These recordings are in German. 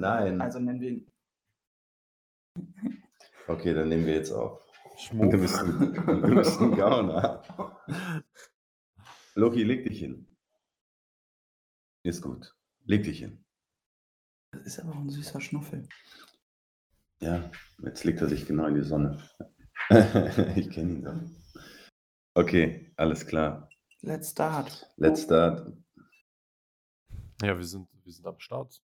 Nein. Also nennen wir ihn. Okay, dann nehmen wir jetzt auf. Schmuck. Du bist ein, du bist ein Gauner. Loki, leg dich hin. Ist gut. Leg dich hin. Das ist aber auch ein süßer Schnuffel. Ja, jetzt legt er sich genau in die Sonne. ich kenne ihn doch. Okay, alles klar. Let's start. Let's start. Ja, wir sind, wir sind am Start.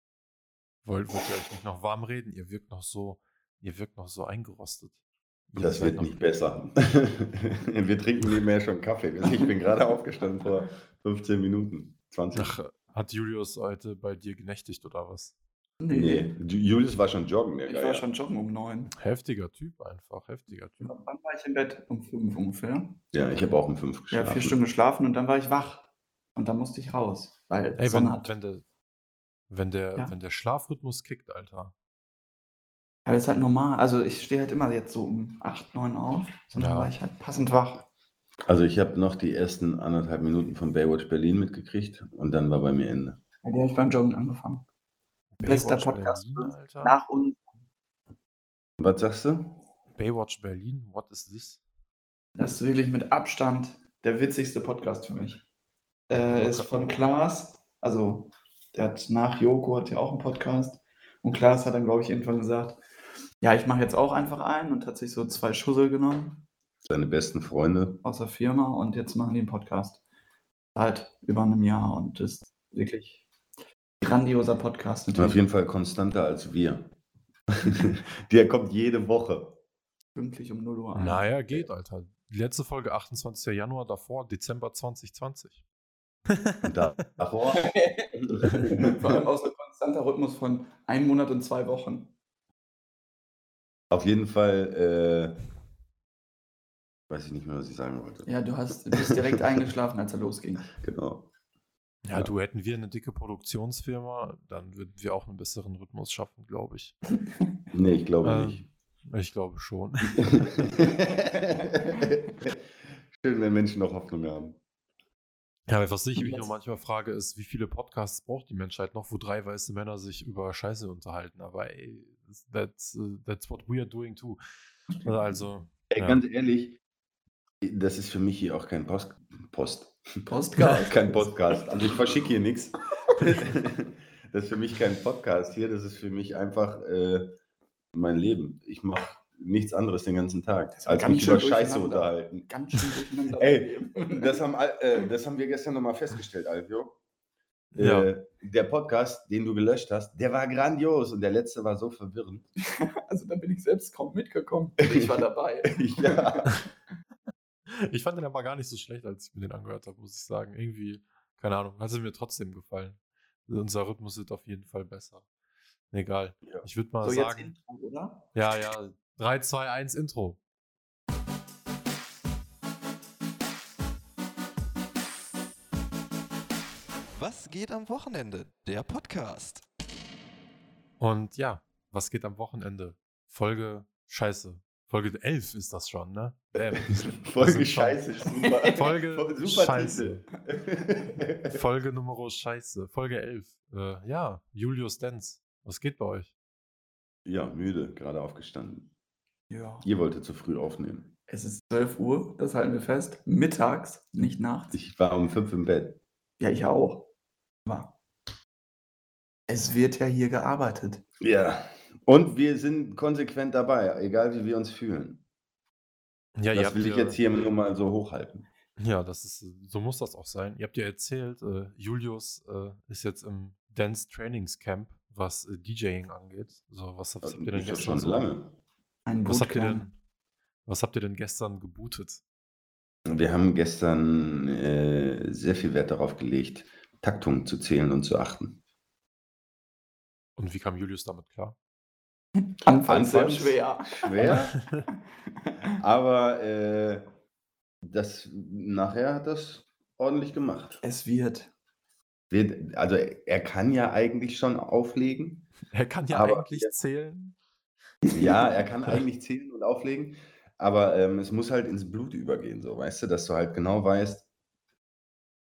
Wollt, wollt ihr euch nicht noch warm reden? Ihr wirkt noch so, ihr wirkt noch so eingerostet. Ihr Das wird nicht besser. wir trinken nebenher schon Kaffee. Ich bin gerade aufgestanden vor 15 Minuten. 20. Ach, hat Julius heute bei dir genächtigt oder was? Nee. Nee, Ju- Julius war schon joggen. Der Ich Geier. war schon joggen um neun. Heftiger Typ einfach, heftiger Typ. Wann war ich im Bett? Um fünf ungefähr. Ja, ich habe auch um 5 Ja, geschlafen. vier Stunden geschlafen und dann war ich wach. Und dann musste ich raus. Weil Ey, Sonne wenn, hat. wenn der, wenn der, Ja. wenn der Schlafrhythmus kickt, Alter. Ja, das ist halt normal. Also ich stehe halt immer jetzt so um 8, 9 auf. Sondern Ja. war ich halt passend wach. Also ich habe noch die ersten anderthalb Minuten von Baywatch Berlin mitgekriegt und dann war bei mir Ende. Bei der habe ich beim Joggen angefangen. Bester Baywatch Podcast Berlin, Alter. Nach uns. Was sagst du? Baywatch Berlin, what is this? Das ist wirklich mit Abstand der witzigste Podcast für mich. Äh, ist von Klaas. Also, der hat nach Joko hat ja auch einen Podcast. Und Klaas hat dann, glaube ich, irgendwann gesagt, ja, ich mache jetzt auch einfach einen und hat sich so zwei Schussel genommen Seine besten Freunde. aus der Firma und jetzt machen die einen Podcast. Seit über einem Jahr und ist wirklich grandioser Podcast. Auf jeden Fall konstanter als wir. Der kommt jede Woche. pünktlich um 0 Uhr. ein. Naja, geht, Alter. Die letzte Folge 28. Januar davor, Dezember 2020. Und da- davor. Vor allem aus einem konstanter Rhythmus von einem Monat und zwei Wochen. Auf jeden Fall, äh, weiß ich nicht mehr, was ich sagen wollte. Ja, du hast, du bist direkt eingeschlafen, als er losging. Genau. Ja, Ja. du hätten wir eine dicke Produktionsfirma, dann würden wir auch einen besseren Rhythmus schaffen, glaube ich. Nee, ich glaube Ähm, nicht. Ich glaube schon. Schön, wenn Menschen noch Hoffnung haben. Ja, aber was ich mich noch manchmal frage, ist, wie viele Podcasts braucht die Menschheit noch, wo drei weiße Männer sich über Scheiße unterhalten? Aber ey, that's, uh, that's what we are doing too. Also, Ey, Ja. ganz ehrlich, das ist für mich hier auch kein Post. Post. Postcard. kein Podcast. Also ich verschicke hier nichts. Das ist für mich kein Podcast hier, das ist für mich einfach äh, mein Leben. Ich mache nichts anderes den ganzen Tag, als ganz mich schön über Scheiße unterhalten. Ganz schön durcheinander. Ey, das haben, äh, das haben wir gestern nochmal festgestellt, Alvio. Ja. Äh, der Podcast, den du gelöscht hast, der war grandios und der letzte war so verwirrend. Also da bin ich selbst kaum mitgekommen. Ich war dabei. ja. ich fand den aber gar nicht so schlecht, als ich mir den angehört habe, muss ich sagen. Irgendwie, keine Ahnung, hat er mir trotzdem gefallen. Unser Rhythmus wird auf jeden Fall besser. Egal. Ja. Ich würde mal So, jetzt sagen, Intro, oder? ja, ja, 3, 2, 1, Intro. Was geht am Wochenende? Der Podcast. Und ja, was geht am Wochenende? Folge Scheiße. Folge 11 ist das schon, ne? Bam. Das Folge Scheiße, super. Folge super Scheiße. Folge Nummer Scheiße. Folge 11. Äh, ja, Julius Denz. Was geht bei euch? Ja, müde, gerade aufgestanden. Ja. Ihr wolltet zu früh aufnehmen. Es ist 12 Uhr, das halten wir fest. Mittags, nicht nachts. Ich war um fünf im Bett. Ja, ich auch. Aber es wird ja hier gearbeitet. Ja. Und wir sind konsequent dabei, egal wie wir uns fühlen. Ja, das will ich ja- jetzt hier nur mal so hochhalten. Ja, das ist, so muss das auch sein. Ihr habt ja erzählt, äh, Julius äh, ist jetzt im Dance Trainingscamp, was äh, DJing angeht. So, was, was habt ihr denn gestern schon so? lange. Ein Was habt ihr denn, was habt ihr denn gestern gebootet? Wir haben gestern äh, sehr viel Wert darauf gelegt, Taktung zu zählen und zu achten. Und wie kam Julius damit klar? Anfangs sehr schwer. Schwer, aber äh, das, nachher hat das ordentlich gemacht. Es wird. Wir, also er kann ja eigentlich schon auflegen. Er kann ja Aber- eigentlich zählen. Ja, er kann eigentlich zählen und auflegen, aber ähm, es muss halt ins Blut übergehen, so, weißt du, dass du halt genau weißt,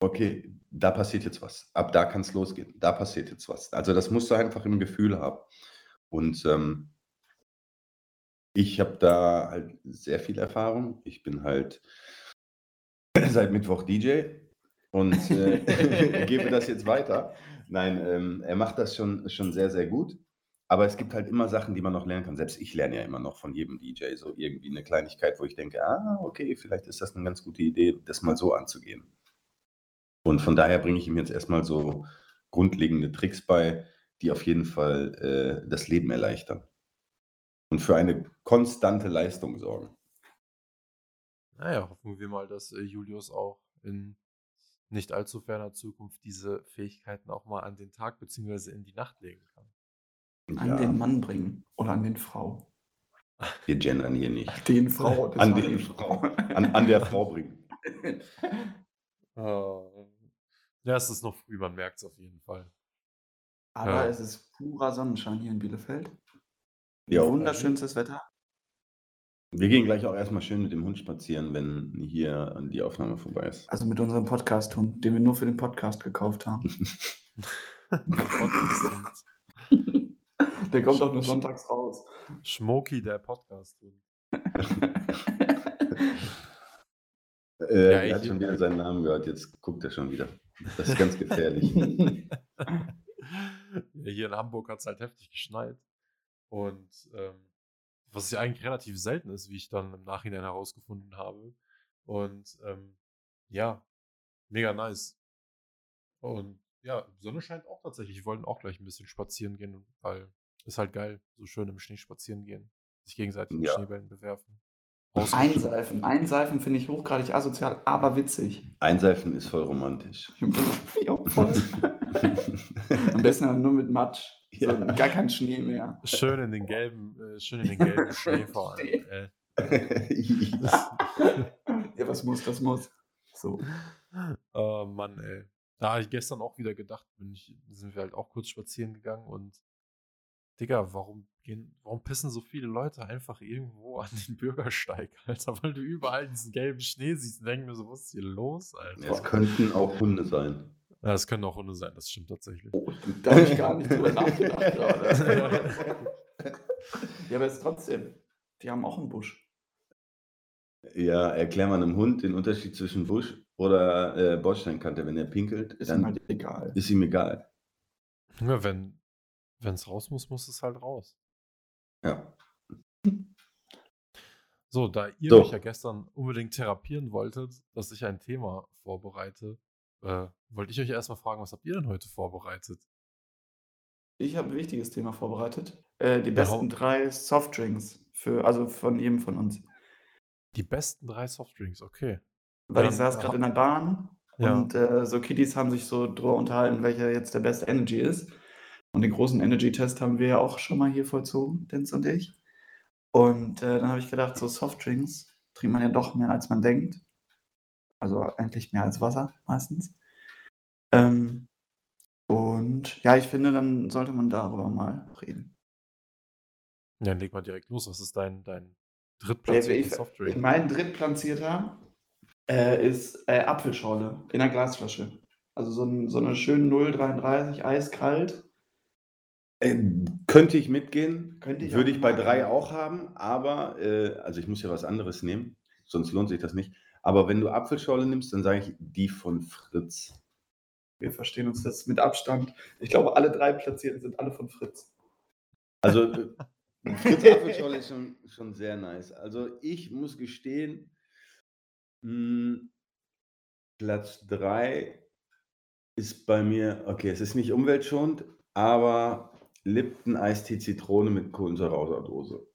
okay, da passiert jetzt was. Ab da kann es losgehen. Da passiert jetzt was. Also das musst du einfach im Gefühl haben. Und ähm, ich habe da halt sehr viel Erfahrung. Ich bin halt seit Mittwoch DJ und äh, gebe das jetzt weiter. Nein, ähm, er macht das schon, schon sehr, sehr gut. Aber es gibt halt immer Sachen, die man noch lernen kann. Selbst ich lerne ja immer noch von jedem DJ so irgendwie eine Kleinigkeit, wo ich denke, ah, okay, vielleicht ist das eine ganz gute Idee, das mal so anzugehen. Und von daher bringe ich ihm jetzt erstmal so grundlegende Tricks bei, die auf jeden Fall äh, das Leben erleichtern und für eine konstante Leistung sorgen. Naja, hoffen wir mal, dass äh, Julius auch in nicht allzu ferner Zukunft diese Fähigkeiten auch mal an den Tag bzw. in die Nacht legen kann. An Ja, den Mann bringen oder an den Frau. wir gendern hier nicht. Den Frau. das An den Frau. An, an der Frau bringen. Äh, ja, es ist noch früh, man merkt es auf jeden Fall. Aber Ja. es ist purer Sonnenschein hier in Bielefeld. Ja, Wunderschönstes Wetter. Wir gehen gleich auch erstmal schön mit dem Hund spazieren, wenn hier die Aufnahme vorbei ist. Also mit unserem Podcast-Hund, den wir nur für den Podcast gekauft haben. Der kommt auch nur sonntags raus. und Schmoki, der Podcast. Äh, Ja, er hat schon wieder seinen Namen gehört, jetzt guckt er schon wieder. Das ist ganz gefährlich. Hier in Hamburg hat es halt heftig geschneit. Und ähm, was ja eigentlich relativ selten ist, wie ich dann im Nachhinein herausgefunden habe. Und ähm, ja, mega nice. Und ja, Sonne scheint auch tatsächlich. Wir wollten auch gleich ein bisschen spazieren gehen, weil ist halt geil, so schön im Schnee spazieren gehen. Sich gegenseitig mit Ja. Schneebällen bewerfen. Einseifen. Einseifen finde ich hochgradig asozial, aber witzig. Einseifen ist voll romantisch. ja, voll. Am besten dann nur mit Matsch. So, Ja. gar kein Schnee mehr. Schön in den gelben, äh, schön in den gelben Schnee vor allem. Äh. ja. Ja, was muss, das muss. So. Oh Mann, ey. Da habe ich gestern auch wieder gedacht, bin ich, sind wir halt auch kurz spazieren gegangen und Digga, warum gehen, warum pissen so viele Leute einfach irgendwo an den Bürgersteig, Alter, weil du überall diesen gelben Schnee siehst und denken mir so, was ist hier los, Alter? Es könnten auch Hunde sein. Ja, das können auch Hunde sein, das stimmt tatsächlich. Oh, da habe ich gar nicht drüber nachgedacht gerade. ja, aber es ist trotzdem. Die haben auch einen Busch. Ja, erklär mal einem Hund den Unterschied zwischen Busch oder äh, Bordsteinkante. Wenn er pinkelt, Ist dann ihm halt egal. ist ihm egal. Ja, wenn es raus muss, muss es halt raus. Ja. So, da ihr So. mich ja gestern unbedingt therapieren wolltet, dass ich ein Thema vorbereite, äh, wollte ich euch erstmal fragen, was habt ihr denn heute vorbereitet? Ich habe ein wichtiges Thema vorbereitet. Äh, die Ja, besten hau- drei Softdrinks. Für, also von jedem von uns. Die besten drei Softdrinks, okay. Weil Ja, ich saß gerade in der Bahn Ja. und äh, so Kiddies haben sich so drüber unterhalten, welcher jetzt der beste Energy ist. Und den großen Energy-Test haben wir ja auch schon mal hier vollzogen, Denz und ich. Und äh, dann habe ich gedacht, so Softdrinks trinkt man ja doch mehr, als man denkt. Also eigentlich mehr als Wasser meistens. Ähm, und ja, ich finde, dann sollte man darüber mal reden. Ja, dann leg mal direkt los. Was ist dein, dein drittplatzierter ich, Softdrink? mein drittplatzierter äh, ist äh, Apfelschorle in einer Glasflasche. Also so, ein, so eine schöne 0,33, eiskalt. Ähm, könnte ich mitgehen. Könnte ich Würde ich bei drei auch haben, aber, äh, also ich muss ja was anderes nehmen, sonst lohnt sich das nicht. Aber wenn du Apfelschorle nimmst, dann sage ich die von Fritz. Wir verstehen uns das mit Abstand. Ich glaube, alle drei Platzierten sind alle von Fritz. Also äh, Fritz Apfelschorle ist schon, schon sehr nice. Also ich muss gestehen, mh, Platz 3 ist bei mir, okay, es ist nicht umweltschonend, aber Lipton Eistee Zitrone mit Kohlensäure aus der Dose.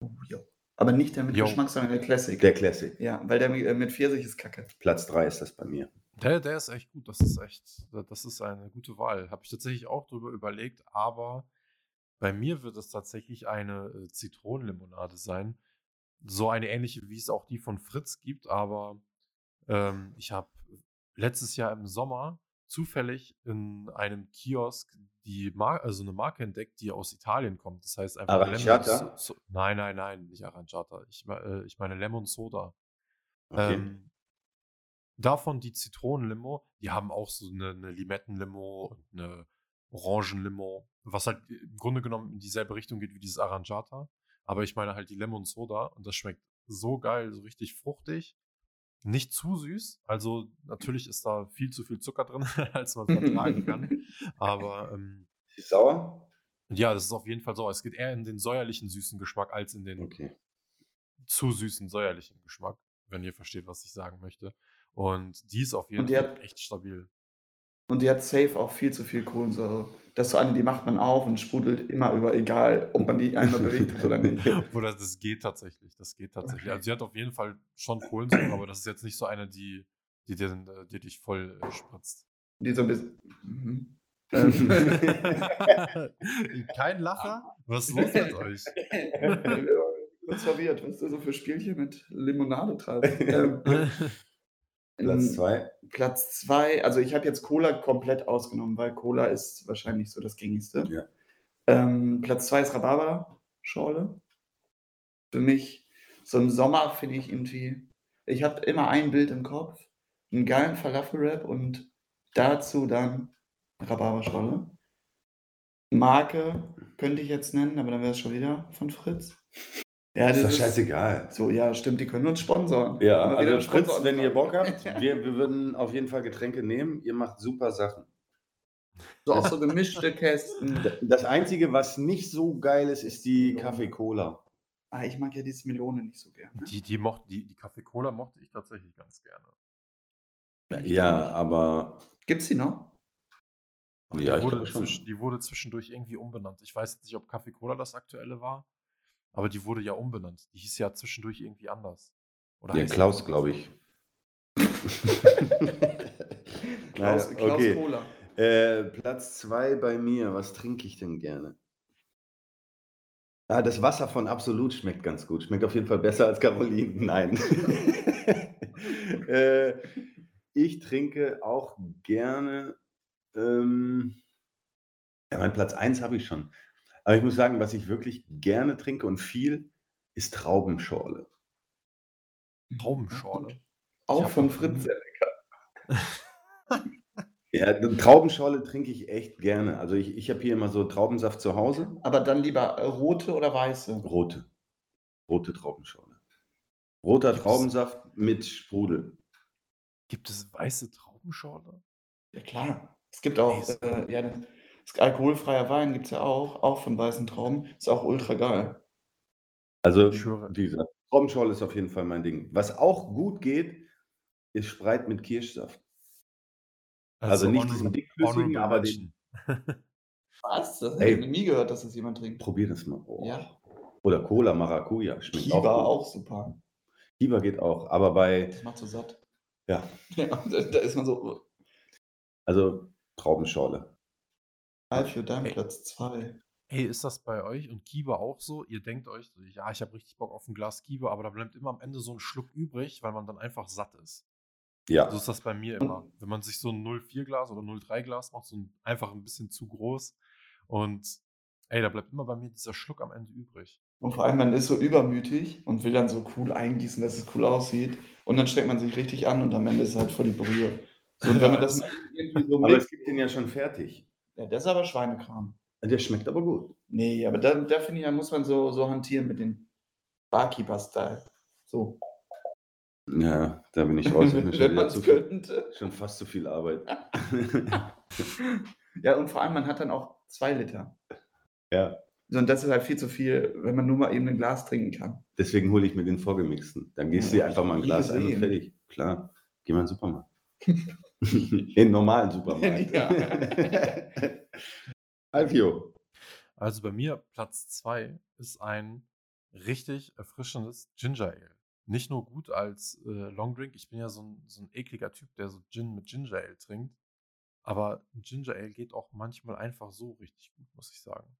Oh, ja. Aber nicht der mit Jo. Geschmack, sondern der Classic. Der Classic. ja, weil der mit, äh, Pfirsich ist kacke. Platz 3 ist das bei mir. Der, der ist echt gut. Das ist echt, das ist eine gute Wahl. Habe ich tatsächlich auch drüber überlegt, aber bei mir wird es tatsächlich eine äh, Zitronenlimonade sein. So eine ähnliche, wie es auch die von Fritz gibt, aber ähm, ich habe letztes Jahr im Sommer zufällig in einem Kiosk die Mar also eine Marke entdeckt, die aus Italien kommt. Das heißt einfach Aranciata? Lemon so Nein, nein, nein, nicht Aranciata. Ich, äh, ich meine Lemon Soda. Okay. Ähm, Davon die Zitronenlimo, die haben auch so eine, 'ne Limettenlimo und eine Orangenlimo, was halt im Grunde genommen in dieselbe Richtung geht wie dieses Arrangiata. Aber ich meine halt die Lemon Soda und das schmeckt so geil, so richtig fruchtig. Nicht zu süß. Also natürlich ist da viel zu viel Zucker drin, als man vertragen kann. Aber ähm, Ist sauer? ja, das ist auf jeden Fall so. Es geht eher in den säuerlichen süßen Geschmack als in den Okay. zu süßen säuerlichen Geschmack, wenn ihr versteht, was ich sagen möchte. Und die ist auf jeden Fall echt stabil. Und die hat safe auch viel zu viel Kohlensäure. Das ist so eine, die macht man auf und sprudelt immer über, egal ob man die einmal bewegt hat oder nicht. Oder das geht tatsächlich. Das geht tatsächlich. Also sie hat auf jeden Fall schon Kohlensäure, aber das ist jetzt nicht so eine, die, die, äh, die dich voll äh, spritzt. Die so ein bisschen. Mhm. Ähm, Kein Lacher? Was ist los mit euch? Kurz verwirrt, was du so für Spielchen mit Limonade treibst. Platz ähm, zwei. Platz zwei, also ich habe jetzt Cola komplett ausgenommen, weil Cola ist wahrscheinlich so das gängigste. Ja. Ähm, Platz zwei ist Rhabarber-Schorle. Für mich, so im Sommer finde ich irgendwie, ich habe immer ein Bild im Kopf, einen geilen Falafel-Wrap und dazu dann Rhabarberschorle. Marke könnte ich jetzt nennen, aber dann wäre es schon wieder von Fritz. Ja, Ist doch das scheißegal. So, ja, stimmt, die können uns sponsoren. Ja, also Sponsoren wenn ihr. Bock habt, wir, wir würden auf jeden Fall Getränke nehmen. Ihr macht super Sachen. So auch so gemischte Kästen. Das Einzige, was nicht so geil ist, ist die Kaffee-Cola. Ah, ich mag ja dieses Melone nicht so gerne. Die, die, mocht, die, die Kaffee-Cola mochte ich tatsächlich ganz gerne. Ja, aber Gibt's die noch? Ja, die, wurde schon. die wurde zwischendurch irgendwie umbenannt. Ich weiß jetzt nicht, ob Kaffee-Cola das aktuelle war, aber die wurde ja umbenannt. Die hieß ja zwischendurch irgendwie anders. Oder die Klaus, glaube ich. Klaus, Klaus okay. Cola. Äh, Platz zwei bei mir. Was trinke ich denn gerne? Ah, das Wasser von Absolut schmeckt ganz gut. Schmeckt auf jeden Fall besser als Caroline. Nein. äh, ich trinke auch gerne. Ähm, ja, mein Platz 1 habe ich schon. Aber ich muss sagen, was ich wirklich gerne trinke und viel, ist Traubenschorle. Traubenschorle. Auch von Fritz. nie- sehr lecker. Ja, Traubenschorle trinke ich echt gerne. Also ich, ich habe hier immer so Traubensaft zu Hause. Aber dann lieber äh, rote oder weiße? Rote. Rote Traubenschorle. Roter Gibt es- Traubensaft mit Sprudel. Gibt es weiße Traubenschorle? Ja, klar. Es gibt auch, äh, ja, alkoholfreier Wein gibt es ja auch, auch von weißen Trauben. Ist auch ultra geil. Also, gesagt, Traubenschorle ist auf jeden Fall mein Ding. Was auch gut geht, ist Spreit mit Kirschsaft. Also nicht diesen dickflüssigen, aber den-. Was? Das habe ich nie gehört, dass das jemand trinkt. Probier das mal. Oh. Ja. Oder Cola Maracuja. Schmeckt Kiba auch, auch super. Kiba geht auch. Aber bei, Das macht so satt. ja, Ja, da, da ist man so. also Traubenschorle. Ralf für deinen Ey. Platz 2. Hey, ist das bei euch und Kiba auch so? Ihr denkt euch, ja, ich habe richtig Bock auf ein Glas Kiba, aber da bleibt immer am Ende so ein Schluck übrig, weil man dann einfach satt ist. Ja. So ist das bei mir immer. Wenn man sich so ein 0,4-Glas oder 0,3-Glas macht, so ein, einfach ein bisschen zu groß. Und ey, da bleibt immer bei mir dieser Schluck am Ende übrig. Und vor allem, man ist so übermütig und will dann so cool eingießen, dass es cool aussieht. Und dann steckt man sich richtig an und am Ende ist es halt voll die Brühe. So, und wenn man das irgendwie so Aber es gibt den ja schon fertig. Ja, das ist aber Schweinekram. Der schmeckt aber gut. Nee, aber da, da finde ich, da muss man so, so hantieren mit dem Barkeeper-Style. So. Ja, da bin ich raus. Schon, wenn man es viel, könnte. schon fast zu viel Arbeit. Ja, und vor allem, man hat dann auch zwei Liter. ja, Und das ist halt viel zu viel, wenn man nur mal eben ein Glas trinken kann. deswegen hole ich mir den vorgemixten. Dann gehst du Ja, dir einfach mal ein Glas ein und fertig. Klar, geh mal in den Supermarkt. in den normalen Supermarkt. Ja. Alfio. Also bei mir Platz 2 ist ein richtig erfrischendes Ginger Ale. Nicht nur gut als äh, Longdrink, ich bin ja so ein, so ein ekliger Typ, der so Gin mit Ginger Ale trinkt. Aber Ginger Ale geht auch manchmal einfach so richtig gut, muss ich sagen.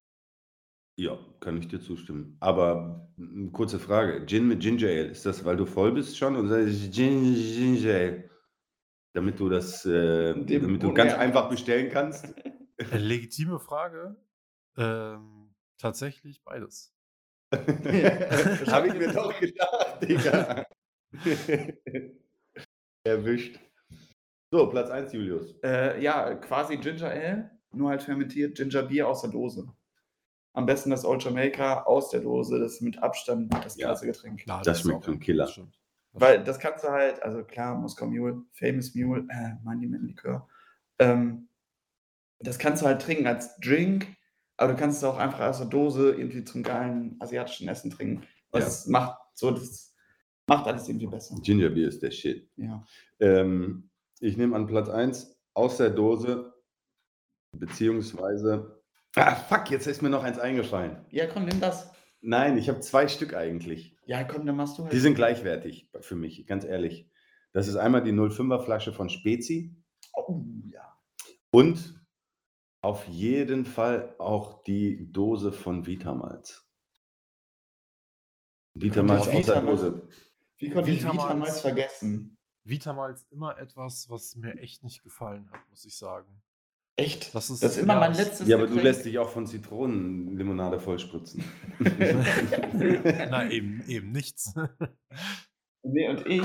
Ja, kann ich dir zustimmen. Aber eine kurze Frage. Gin mit Ginger Ale, ist das, weil du voll bist schon und sagst Gin, Ginger Ale? Damit du das, äh, damit du ganz einfach bestellen kannst? Äh, legitime Frage. Ähm, tatsächlich beides. Habe ich mir doch gedacht, Digga. Erwischt. So, Platz 1, Julius. Äh, ja, quasi Ginger Ale, nur halt fermentiert. Ginger Beer aus der Dose. Am besten das Old Jamaica aus der Dose. Das ist mit Abstand das Ja. klasse Getränk. Klar, Das ist schmeckt ein- Killer. das stimmt. Weil das kannst du halt, also klar, Moskau Mule, Famous Mule, äh, Money mit Likör. Ähm, das kannst du halt trinken als Drink, aber du kannst es auch einfach aus der Dose irgendwie zum geilen asiatischen Essen trinken. Das macht so, das macht alles irgendwie besser. Ginger Beer ist der Shit. Ja. Ähm, ich nehme an Platz 1 aus der Dose, beziehungsweise. Ah, fuck, jetzt ist mir noch eins eingefallen. Ja, komm, nimm das. Nein, ich habe zwei Stück eigentlich. Ja, komm, dann machst du halt. Die sind gleichwertig für mich, ganz ehrlich. Das ist einmal die 05er Flasche von Spezi Oh, ja. und auf jeden Fall auch die Dose von Vitamalz. Vitamalz aus der Vitamalz- Dose. Wie konnte ich Vitamalz. Vitamals vergessen? Vitamals immer etwas, was mir echt nicht gefallen hat, muss ich sagen. Echt? Das ist, Das ist immer ja, mein es- letztes Ja, aber du Getränk. lässt dich auch von Zitronenlimonade vollspritzen. Na, eben, eben nichts. Nee, und ich,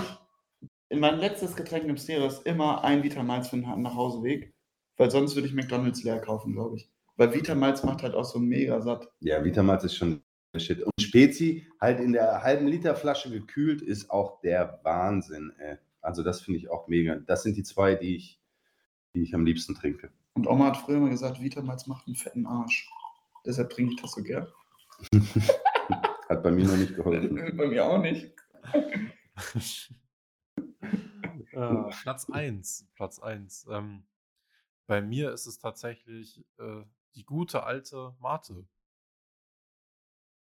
in mein letztes Getränk im Stereo ist immer ein Vitamals für den Nachhauseweg, weil sonst würde ich McDonalds leer kaufen, glaube ich. Weil Vitamals macht halt auch so mega satt. Ja, Vitamalz ist schon der Shit. Und Spezi, halt in der halben Liter Flasche gekühlt, ist auch der Wahnsinn. Ey. Also das finde ich auch mega. Das sind die zwei, die ich, die ich am liebsten trinke. Und Oma hat früher mal gesagt, Vitamals macht einen fetten Arsch. Deshalb trinke ich das so gern. Hat bei mir noch nicht geholfen. Bei mir auch nicht. Äh, Platz 1. Platz 1. Ähm, bei mir ist es tatsächlich äh, die gute alte Mate.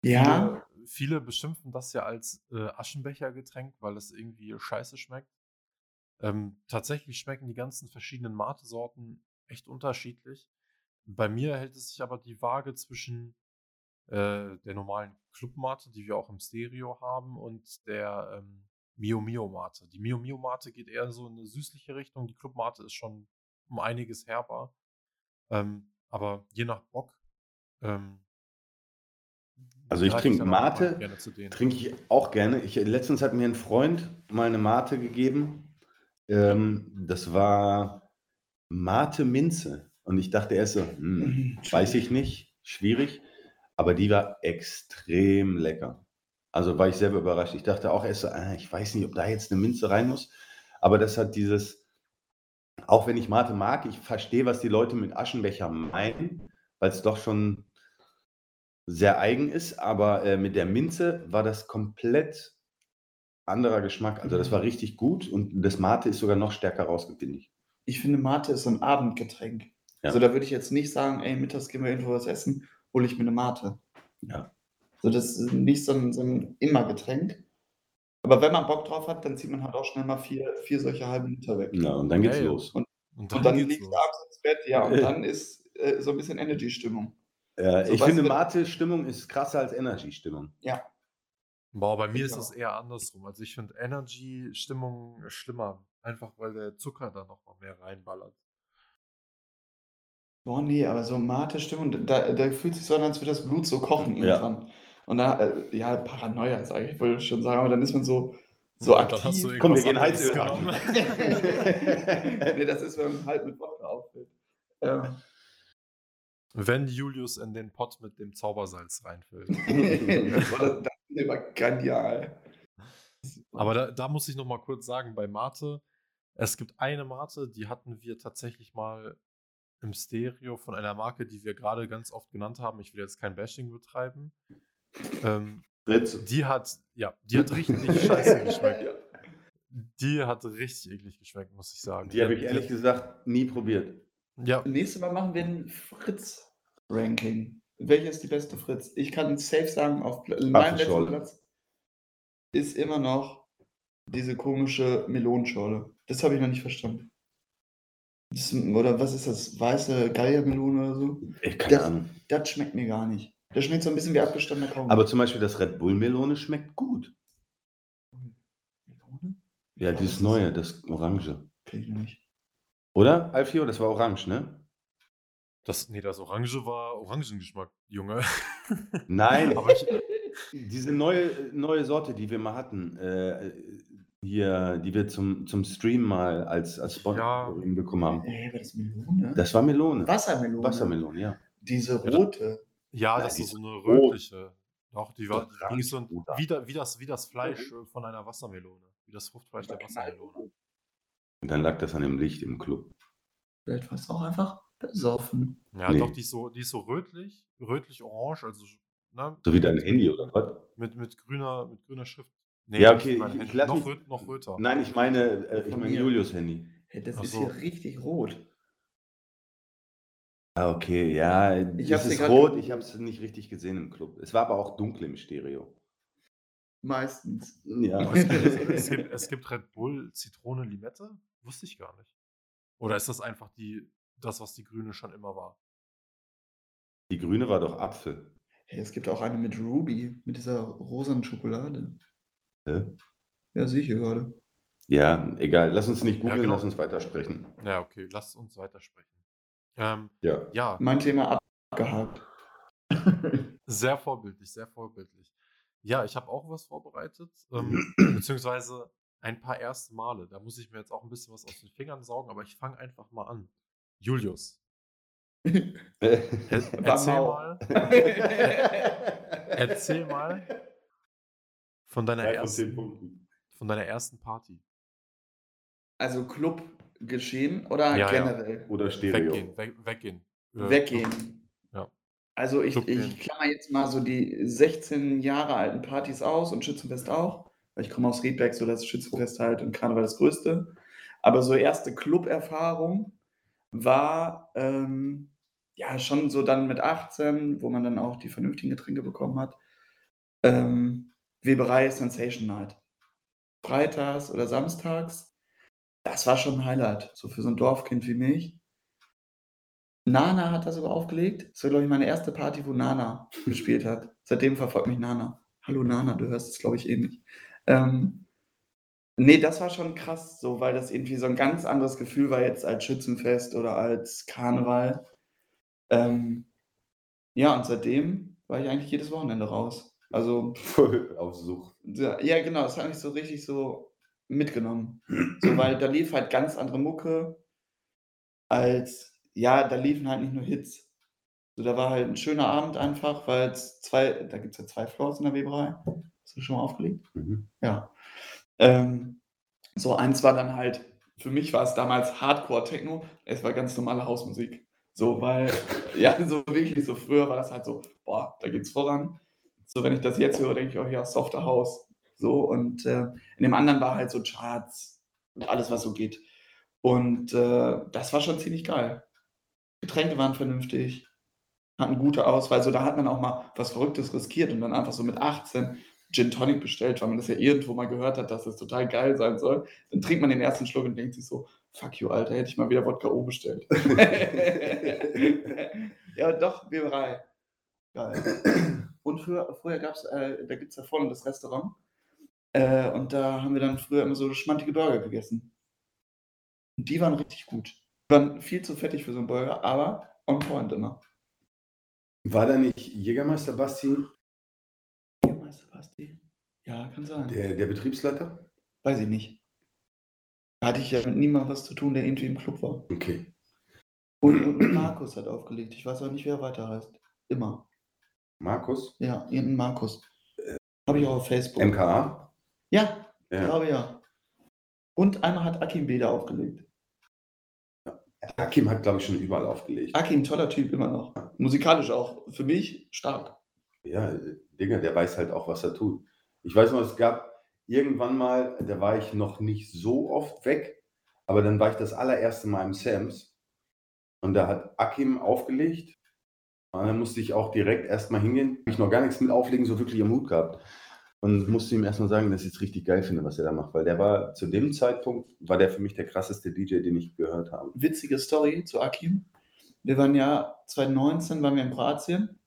Ja, Viele, viele beschimpfen das ja als äh, Aschenbechergetränk, weil es irgendwie scheiße schmeckt. Ähm, tatsächlich schmecken die ganzen verschiedenen Mate-Sorten echt unterschiedlich. Bei mir hält es sich aber die Waage zwischen äh, der normalen Clubmate, die wir auch im Stereo haben, und der ähm, Mio Mio Mate. Die Mio Mio Mate geht eher so in eine süßliche Richtung. Die Clubmate ist schon um einiges herber. Ähm, aber je nach Bock. Ähm, Also ich trinke Mate. Trinke ich auch gerne. Ich, letztens hat mir ein Freund mal eine Mate gegeben. Ähm, das war Mate Minze. Und ich dachte erst so, hm, weiß ich nicht, schwierig. Aber die war extrem lecker. Also war ich selber überrascht. Ich dachte auch erst so, ah, ich weiß nicht, ob da jetzt eine Minze rein muss. Aber das hat dieses, auch wenn ich Mate mag, ich verstehe, was die Leute mit Aschenbecher meinen, weil es doch schon sehr eigen ist. Aber äh, mit der Minze war das komplett anderer Geschmack. Also das war richtig gut und das Mate ist sogar noch stärker rausgefunden. Ich. Finde, Mate ist so ein Abendgetränk. Ja. Also da würde ich jetzt nicht sagen, ey, mittags gehen wir irgendwo was essen, hole ich mir eine Mate. Ja. So, das ist nicht so ein, so ein Immer-Getränk. Aber wenn man Bock drauf hat, dann zieht man halt auch schnell mal vier, vier solche halben Liter weg. Ja, und dann geht's Ja, ja. los. Und Und dann liegst du los. abends ins Bett, ja, und dann ist äh, so ein bisschen Energy-Stimmung. Äh, So, ich finde, Mate-Stimmung ist krasser als Energy-Stimmung. Ja. Boah, bei mir ist Ja. es eher andersrum. Also ich finde Energy-Stimmung schlimmer. Einfach weil der Zucker da noch mal mehr reinballert. Boah, nee, aber so Mate-Stimmung, da, da fühlt sich so an, als würde das Blut so kochen Ja. irgendwann. Und da, äh, ja, Paranoia ist eigentlich, wollte ich schon sagen, aber dann ist man so, so Und aktiv. dann hast du Komm, wir gehen Heizöl genommen. nee, das ist, wenn man halt mit Wodka auffällt. Ähm, Wenn Julius in den Pott mit dem Zaubersalz reinfällt. Boah, das, das ist immer genial. Aber da, da muss ich noch mal kurz sagen, bei Mate, es gibt eine Mate, die hatten wir tatsächlich mal im Stereo von einer Marke, die wir gerade ganz oft genannt haben. Ich will jetzt kein Bashing betreiben. Ähm, Fritz, die hat, ja, die hat richtig scheiße geschmeckt. Die hat richtig eklig geschmeckt, muss ich sagen. die habe ich ehrlich gesagt nie probiert. Ja, Nächstes Mal machen wir ein Fritz-Ranking. Welche ist die beste Fritz? Ich kann safe sagen, auf meinem letzten. Platz ist immer noch diese komische Melonenschorle. Das habe ich noch nicht verstanden. Das, oder was ist das? Weiße Geiermelone oder so? Ich keine Das- Ahnung. Das schmeckt mir gar nicht. Das schmeckt so ein bisschen wie abgestandener Kaugummi. Aber zum Beispiel das Red Bull Melone schmeckt gut. Melone? Ja, dieses neue, das? das Orange. Kenn ich noch nicht. Oder, Alfio? Das war orange, ne? das, nee, das Orange war Orangengeschmack, Junge. Nein, Aber ich, diese neue, neue Sorte, die wir mal hatten, äh, hier, die wir zum, zum Stream mal als, als Spot Ja. hinbekommen haben. Äh, war das Melone? Das war Melone. Wassermelone. Wassermelone, ja. Diese rote. Ja, Ja, das ist so eine rot. rötliche. Doch, die war die so ein, wie, da, wie, das, wie das Fleisch äh, von einer Wassermelone. Wie das Fruchtfleisch der Wassermelone. Und dann lag das an dem Licht im Club. Vielleicht war es auch einfach besoffen. Ja, Nee. doch, die ist so, die ist so rötlich, rötlich-orange, also ne, So wie dein Handy oder was? mit, mit, grüner, mit grüner Schrift. Ja, nicht okay, ich- ich noch, mich- röt, noch röter. Nein, ich meine, äh, ich meine. Julius Handy. Hey, das Ach ist so. hier richtig rot. Ah, okay, ja, Ich es ist rot, ich habe es nicht richtig gesehen im Club. Es war aber auch dunkel im Stereo. Meistens. Ja. Es, es, es, gibt, es gibt Red Bull Zitrone Limette? Wusste ich gar nicht. Oder ist das einfach die, das, was die Grüne schon immer war? Die grüne war doch Apfel. Hey, es gibt auch eine mit Ruby, mit dieser rosanen Schokolade. Hä? Ja, sehe ich hier gerade. Ja, egal. Lass uns nicht Ja, googeln, genau. lass uns weitersprechen. Ja, okay, lasst uns weitersprechen. Ähm, Ja. ja, Mein Thema abgehakt. sehr vorbildlich, sehr vorbildlich. Ja, ich habe auch was vorbereitet, ähm, beziehungsweise ein paar erste Male. Da muss ich mir jetzt auch ein bisschen was aus den Fingern saugen, aber ich fange einfach mal an. Julius, er, erzähl mal, erzähl mal von deiner Drei von ersten, Punkten. von deiner ersten Party. Also Club geschehen oder Ja, ja. generell? Oder Stereo. Weggehen, weg, weggehen. Äh, Weggehen. Ja. Also ich, ich klammer jetzt mal so die 16 Jahre alten Partys aus und Schützenfest auch. Weil ich komme aus Riedberg, so das Schützenfest halt und Karneval das Größte. Aber so erste Club-Erfahrung war ähm, ja schon so dann mit 18, wo man dann auch die vernünftigen Getränke bekommen hat. Ähm, Weberei Sensation Night. Freitags oder samstags. Das war schon ein Highlight, so für so ein Dorfkind wie mich. Nana hat das sogar aufgelegt. Das war, glaube ich, meine erste Party, wo Nana gespielt hat. Seitdem verfolgt mich Nana. Hallo Nana, du hörst es, glaube ich, eh nicht. Ähm, nee, das war schon krass, so, weil das irgendwie so ein ganz anderes Gefühl war jetzt als Schützenfest oder als Karneval. Ähm, ja, und seitdem war ich eigentlich jedes Wochenende raus. Also, Voll auf Sucht. ja, ja, genau, das hat mich so richtig so mitgenommen. So, weil da lief halt ganz andere Mucke als, ja, da liefen halt nicht nur Hits. So, da war halt ein schöner Abend einfach, weil es zwei, da gibt es ja zwei Floors in der Weberei. Hast du schon mal aufgelegt? Mhm. Ja. Ähm, so, eins war dann halt, für mich war es damals Hardcore-Techno, es war ganz normale Hausmusik. So, weil, ja, so wirklich, so früher war das halt so, boah, da geht's voran. So, wenn ich das jetzt höre, denke ich, oh ja, softer Haus. So, und äh, in dem anderen war halt so Charts und alles, was so geht. Und äh, das war schon ziemlich geil. Getränke waren vernünftig, hatten gute Auswahl. So, da hat man auch mal was Verrücktes riskiert und dann einfach so mit 18 Gin Tonic bestellt, weil man das ja irgendwo mal gehört hat, dass das total geil sein soll. Dann trinkt man den ersten Schluck und denkt sich so, fuck you, Alter, hätte ich mal wieder Wodka O bestellt. ja, doch, Weberei. Geil. Und früher, früher gab es, äh, da gibt es da vorne das Restaurant. Äh, und da haben wir dann früher immer so schmantige Burger gegessen. Und die waren richtig gut. Die waren viel zu fettig für so einen Burger, aber on point immer. War da nicht Jägermeister Basti, Jägermeister Basti? Ja, kann sein. der, der Betriebsleiter? Weiß ich nicht. Da hatte ich ja mit niemandem was zu tun, der irgendwie im Club war. Okay. Und, und Markus hat aufgelegt. Ich weiß auch nicht, wer weiter heißt. Immer. Markus? Ja, irgendein Markus. Habe ich auch auf Facebook. MKA? Ja, Ja. glaube ja. Und einmal hat Akim Beda aufgelegt. Hakim hat, glaube ich, schon überall aufgelegt. Akim, toller Typ, immer noch. Musikalisch auch. Für mich stark. Ja, Digga, der weiß halt auch, was er tut. Ich weiß noch, es gab irgendwann mal, da war ich noch nicht so oft weg, aber dann war ich das allererste Mal im Sams und da hat Akim aufgelegt. Dann musste ich auch direkt erstmal hingehen. Hab ich noch gar nichts mit Auflegen so wirklich am Hut gehabt. Und musste ihm erstmal sagen, dass ich es richtig geil finde, was er da macht. Weil der war zu dem Zeitpunkt, war der für mich der krasseste DJ, den ich gehört habe. Witzige Story zu Akim. Wir waren ja 2019 waren wir in Kroatien.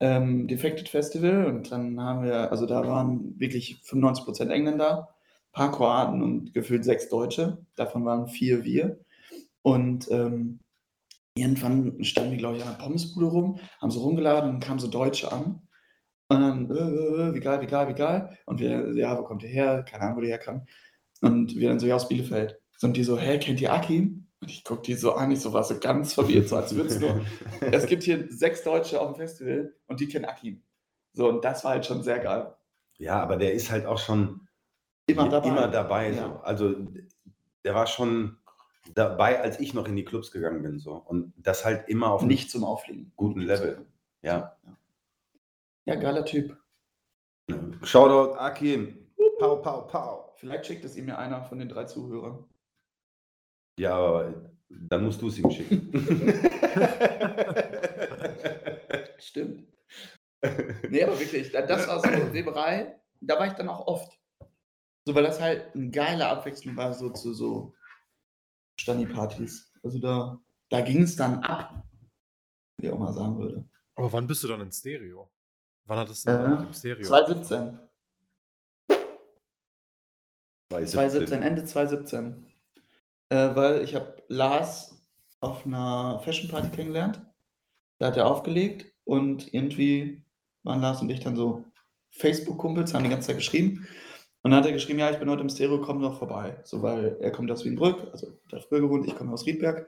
Ähm, Defected Festival und dann haben wir, also da waren wirklich 95% Engländer, ein paar Kroaten und gefühlt sechs Deutsche. Davon waren vier wir. Und ähm, irgendwann standen wir, glaube ich, an der Pommesbude rum, haben so rumgeladen und kamen so Deutsche an. Und dann, äh, äh, wie geil, wie geil, wie geil. Und wir, ja, wo kommt ihr her? Keine Ahnung, wo die herkamen. Und wir dann so, ja, aus Bielefeld. Und die so, hä, kennt ihr Akim? Und ich guck die so an, ich so war so ganz verwirrt, so als würde es nur. es gibt hier sechs Deutsche auf dem Festival und die kennen Akim. So, und das war halt schon sehr geil. Ja, aber der ist halt auch schon Immer dabei. Immer dabei so. Ja. Also der war schon dabei, als ich noch in die Clubs gegangen bin so. Und das halt immer auf Nicht zum Auffliegen. guten Level. Ja. Ja, geiler Typ. Shoutout Akim. Pau, pau, pau. Vielleicht schickt es ihm ja einer von den drei Zuhörern. Ja, aber dann musst du es ihm schicken. Stimmt. Nee, aber wirklich, da- das war so Weberei. Da war ich dann auch oft. So, weil das halt eine geile Abwechslung war, so zu so Stani-Partys. Also da, da ging es dann ab, wie ich auch mal sagen würde. Aber wann bist du dann in Stereo? Wann hattest du Äh, denn im Stereo? 2017. 2017. 2017, Ende 2017. Äh, weil ich habe Lars auf einer Fashion Party kennengelernt. Da hat er aufgelegt und irgendwie waren Lars und ich dann so Facebook-Kumpels, haben die ganze Zeit geschrieben. Und dann hat er geschrieben, ja, ich bin heute im Stereo, komm doch vorbei. So, weil er kommt aus Wienbrück, also da früher gewohnt, ich komme aus Riedberg.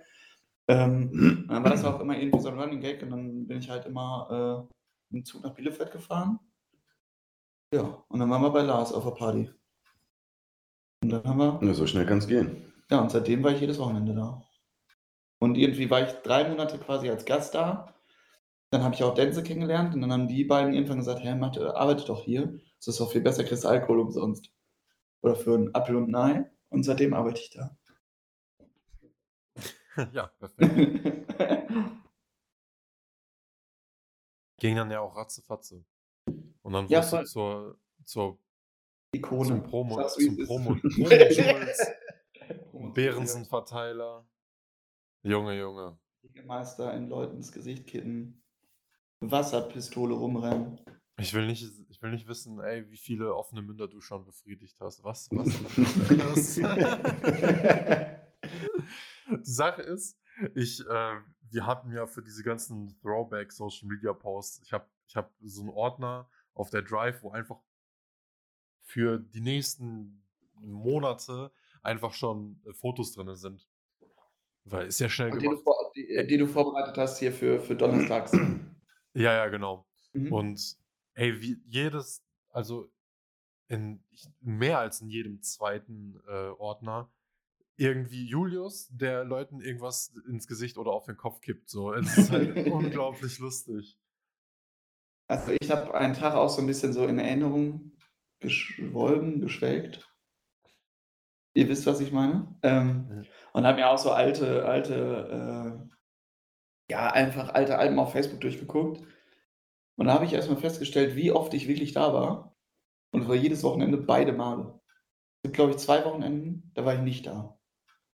Ähm, dann war das auch immer irgendwie so ein Running Gag und dann bin ich halt immer äh, im Zug nach Bielefeld gefahren. Ja, und dann waren wir bei Lars auf der Party. Und dann haben wir Ja, so schnell kann es gehen. ja, und seitdem war ich jedes Wochenende da. Und irgendwie war ich drei Monate quasi als Gast da. Dann habe ich auch Denze kennengelernt und dann haben die beiden irgendwann gesagt, hey, Mathe, arbeite doch hier. Das ist doch viel besser, kriegst Alkohol umsonst. Oder für einen Apfel und ein Ei. Und seitdem arbeite ich da. ja, perfekt. Ging dann ja auch ratzefatze. Und dann Ja, voll. zur, zur, Ikone. zum Promo, Sag's, zum ist. Promo, Promo-Jules, Behrensen-Verteiler. Junge, Junge. Meister in Leuten ins Gesicht kitten. Wasserpistole rumrennen. Ich will nicht, ich will nicht wissen, ey, wie viele offene Münder du schon befriedigt hast. Was? Was? Die Sache ist, ich, äh, wir hatten ja für diese ganzen Throwback Social Media Posts, ich habe ich hab so einen Ordner auf der Drive, wo einfach für die nächsten Monate einfach schon äh, Fotos drin sind. Weil ist ja schnell Und die du, gemacht. vor, die, die du vorbereitet hast hier für, für Donnerstags. Ja, ja, genau. Mhm. Und ey, wie jedes, also in mehr als in jedem zweiten äh, Ordner, irgendwie Julius, der Leuten irgendwas ins Gesicht oder auf den Kopf kippt. So, es ist halt unglaublich lustig. Also ich habe einen Tag auch so ein bisschen so in Erinnerung geschwollen, geschwelgt. Ihr wisst, was ich meine. Ähm, Mhm. Und habe mir auch so alte, alte, äh, ja, einfach alte Alben auf Facebook durchgeguckt. Und da habe ich erstmal festgestellt, wie oft ich wirklich da war. Und war jedes Wochenende beide Male. Es gibt, glaube ich, zwei Wochenenden, da war ich nicht da.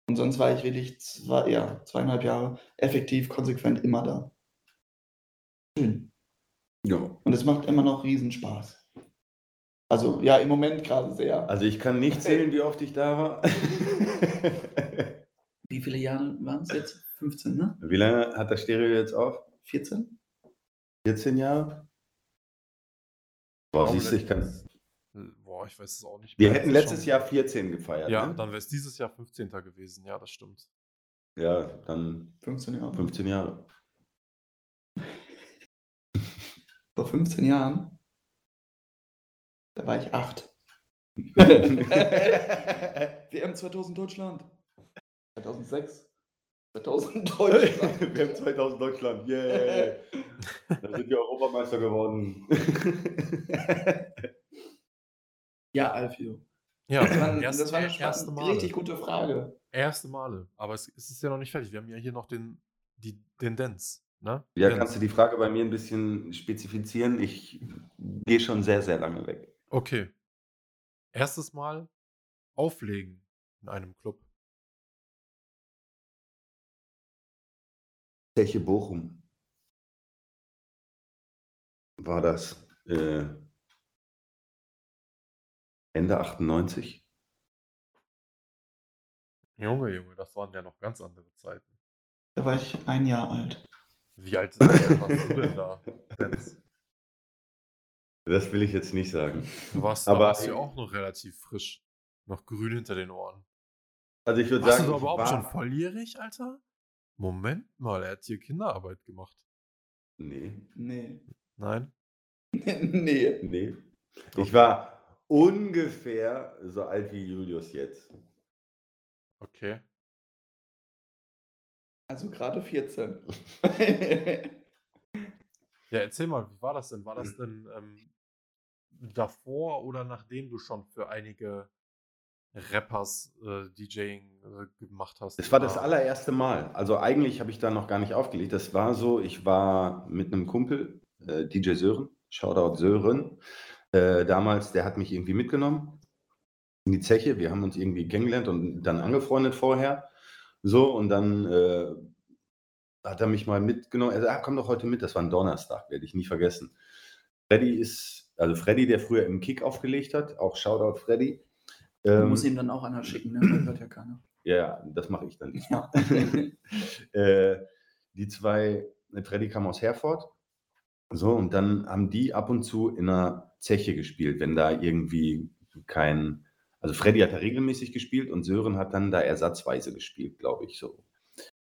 Und sonst war ich wirklich zwei, ja, zweieinhalb Jahre effektiv, konsequent immer da. Schön. Ja. Und es macht immer noch Riesenspaß. Also ja, im Moment gerade sehr. Also ich kann nicht zählen, wie oft ich da war. Wie viele Jahre waren es jetzt? 15, ne? wie lange hat das Stereo jetzt auf? 14? 14 Jahre? Boah, glaube, siehst du, ich kann. Boah, ich weiß es auch nicht. Wir mehr. hätten Es ist letztes schon- Jahr 14 gefeiert. Ja, ne? dann wäre es dieses Jahr 15. gewesen. Ja, das stimmt. Ja, dann 15 Jahre. 15 Jahre. Vor 15 Jahren, da war ich 8. WM 2000 Deutschland. 2006. 2000 Deutschland. Wir haben 2000 Deutschland. Yeah. Da sind wir Europameister geworden. Ja, Alfio. Ja, Das war, das eine erste Male. richtig gute Frage. Erste Male. Aber es, es ist ja noch nicht fertig. Wir haben ja hier noch den, die Tendenz. Ne? Ja, Dance. kannst du die Frage bei mir ein bisschen spezifizieren? Ich gehe schon sehr, sehr lange weg. Okay. Erstes Mal auflegen in einem Club. Zeche Bochum war das äh, Ende 98? Junge, Junge, das waren ja noch ganz andere Zeiten. Da war ich ein Jahr alt. Wie alt warst du denn da? Das will ich jetzt nicht sagen. Du warst, Aber warst du ja auch noch relativ frisch. Noch grün hinter den Ohren. also ich würde Warst sagen, du da ich überhaupt schon war volljährig, Alter? Moment mal, er hat hier Kinderarbeit gemacht. ne, Nee. Nein? nee. ne. Ich war ungefähr so alt wie Julius jetzt. Okay. Also gerade 14. Ja, erzähl mal, wie war das denn? War das denn ähm, davor oder nachdem du schon für einige Rappers äh, DJing äh, gemacht hast? Es war das allererste Mal. Also eigentlich habe ich da noch gar nicht aufgelegt. Das war so, ich war mit einem Kumpel, äh, DJ Sören, Shoutout Sören, äh, damals, der hat mich irgendwie mitgenommen in die Zeche. Wir haben uns irgendwie kennengelernt und dann angefreundet vorher. So, und dann äh, hat er mich mal mitgenommen. Er sagt, ah, komm doch heute mit. Das war ein Donnerstag, werde ich nie vergessen. Freddy ist, also Freddy, der früher im Kick aufgelegt hat, auch Shoutout Freddy. Du Ähm, musst ihm dann auch einer schicken, ne? Das hört ja keiner. ja, ja, das mache ich dann. Ja. äh, die zwei, äh, Freddy kam aus Herford. So, und dann haben die ab und zu in einer Zeche gespielt, wenn da irgendwie kein. Also Freddy hat da regelmäßig gespielt und Sören hat dann da ersatzweise gespielt, glaube ich so.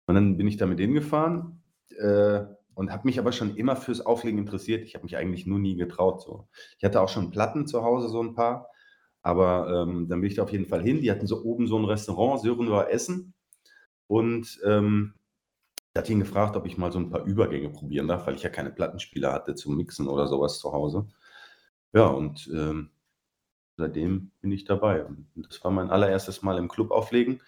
Und dann bin ich da mit denen gefahren äh, und habe mich aber schon immer fürs Auflegen interessiert. Ich habe mich eigentlich nur nie getraut. So. Ich hatte auch schon Platten zu Hause, so ein paar. Aber ähm, dann bin ich da auf jeden Fall hin. Die hatten so oben so ein Restaurant, Sören war Essen. Und ähm, hatte ihn gefragt, ob ich mal so ein paar Übergänge probieren darf, weil ich ja keine Plattenspieler hatte zum Mixen oder sowas zu Hause. Ja, und ähm, seitdem bin ich dabei. Und das war mein allererstes Mal im Club auflegen.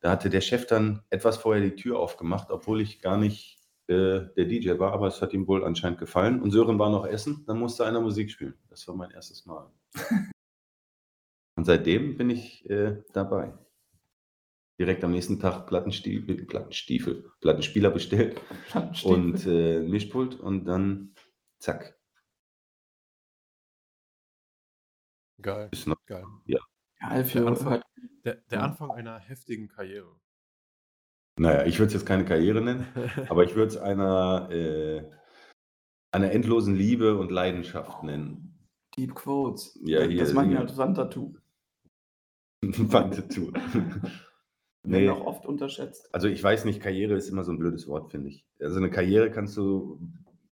Da hatte der Chef dann etwas vorher die Tür aufgemacht, obwohl ich gar nicht äh, der DJ war, aber es hat ihm wohl anscheinend gefallen. Und Sören war noch essen, dann musste einer Musik spielen. Das war mein erstes Mal. Und seitdem bin ich äh, dabei. Direkt am nächsten Tag Plattenstiefel, Plattenstiefel, Plattenspieler bestellt und äh, Mischpult und dann zack. Geil, Ist noch, geil. Ja, Alfio Der Anfang-. Der, der. Anfang einer heftigen Karriere. naja, ich würde es jetzt keine Karriere nennen, aber ich würde es einer, äh, einer endlosen Liebe und Leidenschaft nennen. Deep Quotes. Ja, hier, das machen Dinge. ja als Wandtattoo. Wandtattoo. Werden nee, auch oft unterschätzt. also ich weiß nicht, Karriere ist immer so ein blödes Wort, finde ich. Also eine Karriere kannst du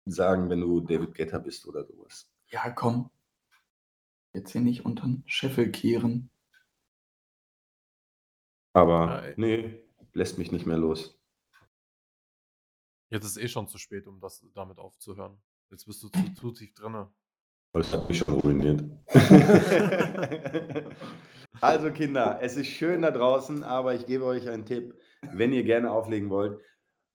sagen, wenn du David Guetta bist oder sowas. Ja, komm. Jetzt hier nicht unter den Scheffel kehren. Aber Nein. nee, lässt mich nicht mehr los. Jetzt ist eh schon zu spät, um das damit aufzuhören. Jetzt bist du zu, zu tief drinne. Das hat mich schon ruiniert. also Kinder, es ist schön da draußen, aber ich gebe euch einen Tipp. Wenn ihr gerne auflegen wollt,